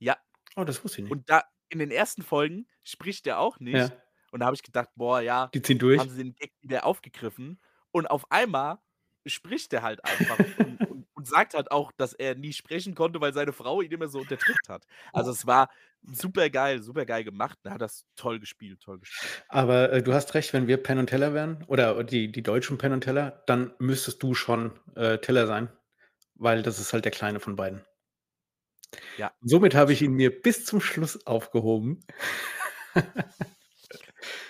Ja. Oh, das wusste ich nicht. Und da in den ersten Folgen spricht der auch nicht. Ja. Und da habe ich gedacht: „Boah, ja, Die ziehen durch? haben sie den Gag wieder aufgegriffen?“ Und auf einmal spricht der halt einfach und und und sagt halt auch, dass er nie sprechen konnte, weil seine Frau ihn immer so unterdrückt hat. Also, es war supergeil supergeil gemacht. Er hat das toll gespielt toll gespielt. Aber, äh, du hast recht, wenn wir Penn und Teller wären oder die die deutschen Penn und Teller, dann müsstest du schon, äh, Teller sein, weil das ist halt der Kleine von beiden. Ja, Somit habe ich ihn mir bis zum Schluss aufgehoben.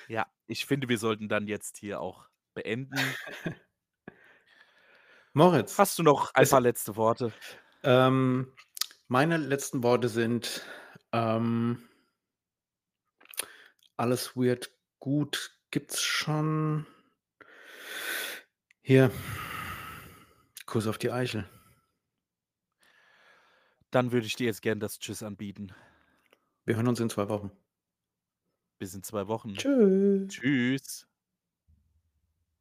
Ja, ich finde, wir sollten dann jetzt hier auch beenden. Moritz, Hast du noch ein paar letzte Worte? ähm, meine letzten Worte sind, ähm alles wird gut gibt's schon hier Kuss auf die Eichel. Dann würde ich dir jetzt gern das Tschüss anbieten. Wir hören uns in 2 Wochen. Bis in 2 Wochen. Tschüss. Tschüss.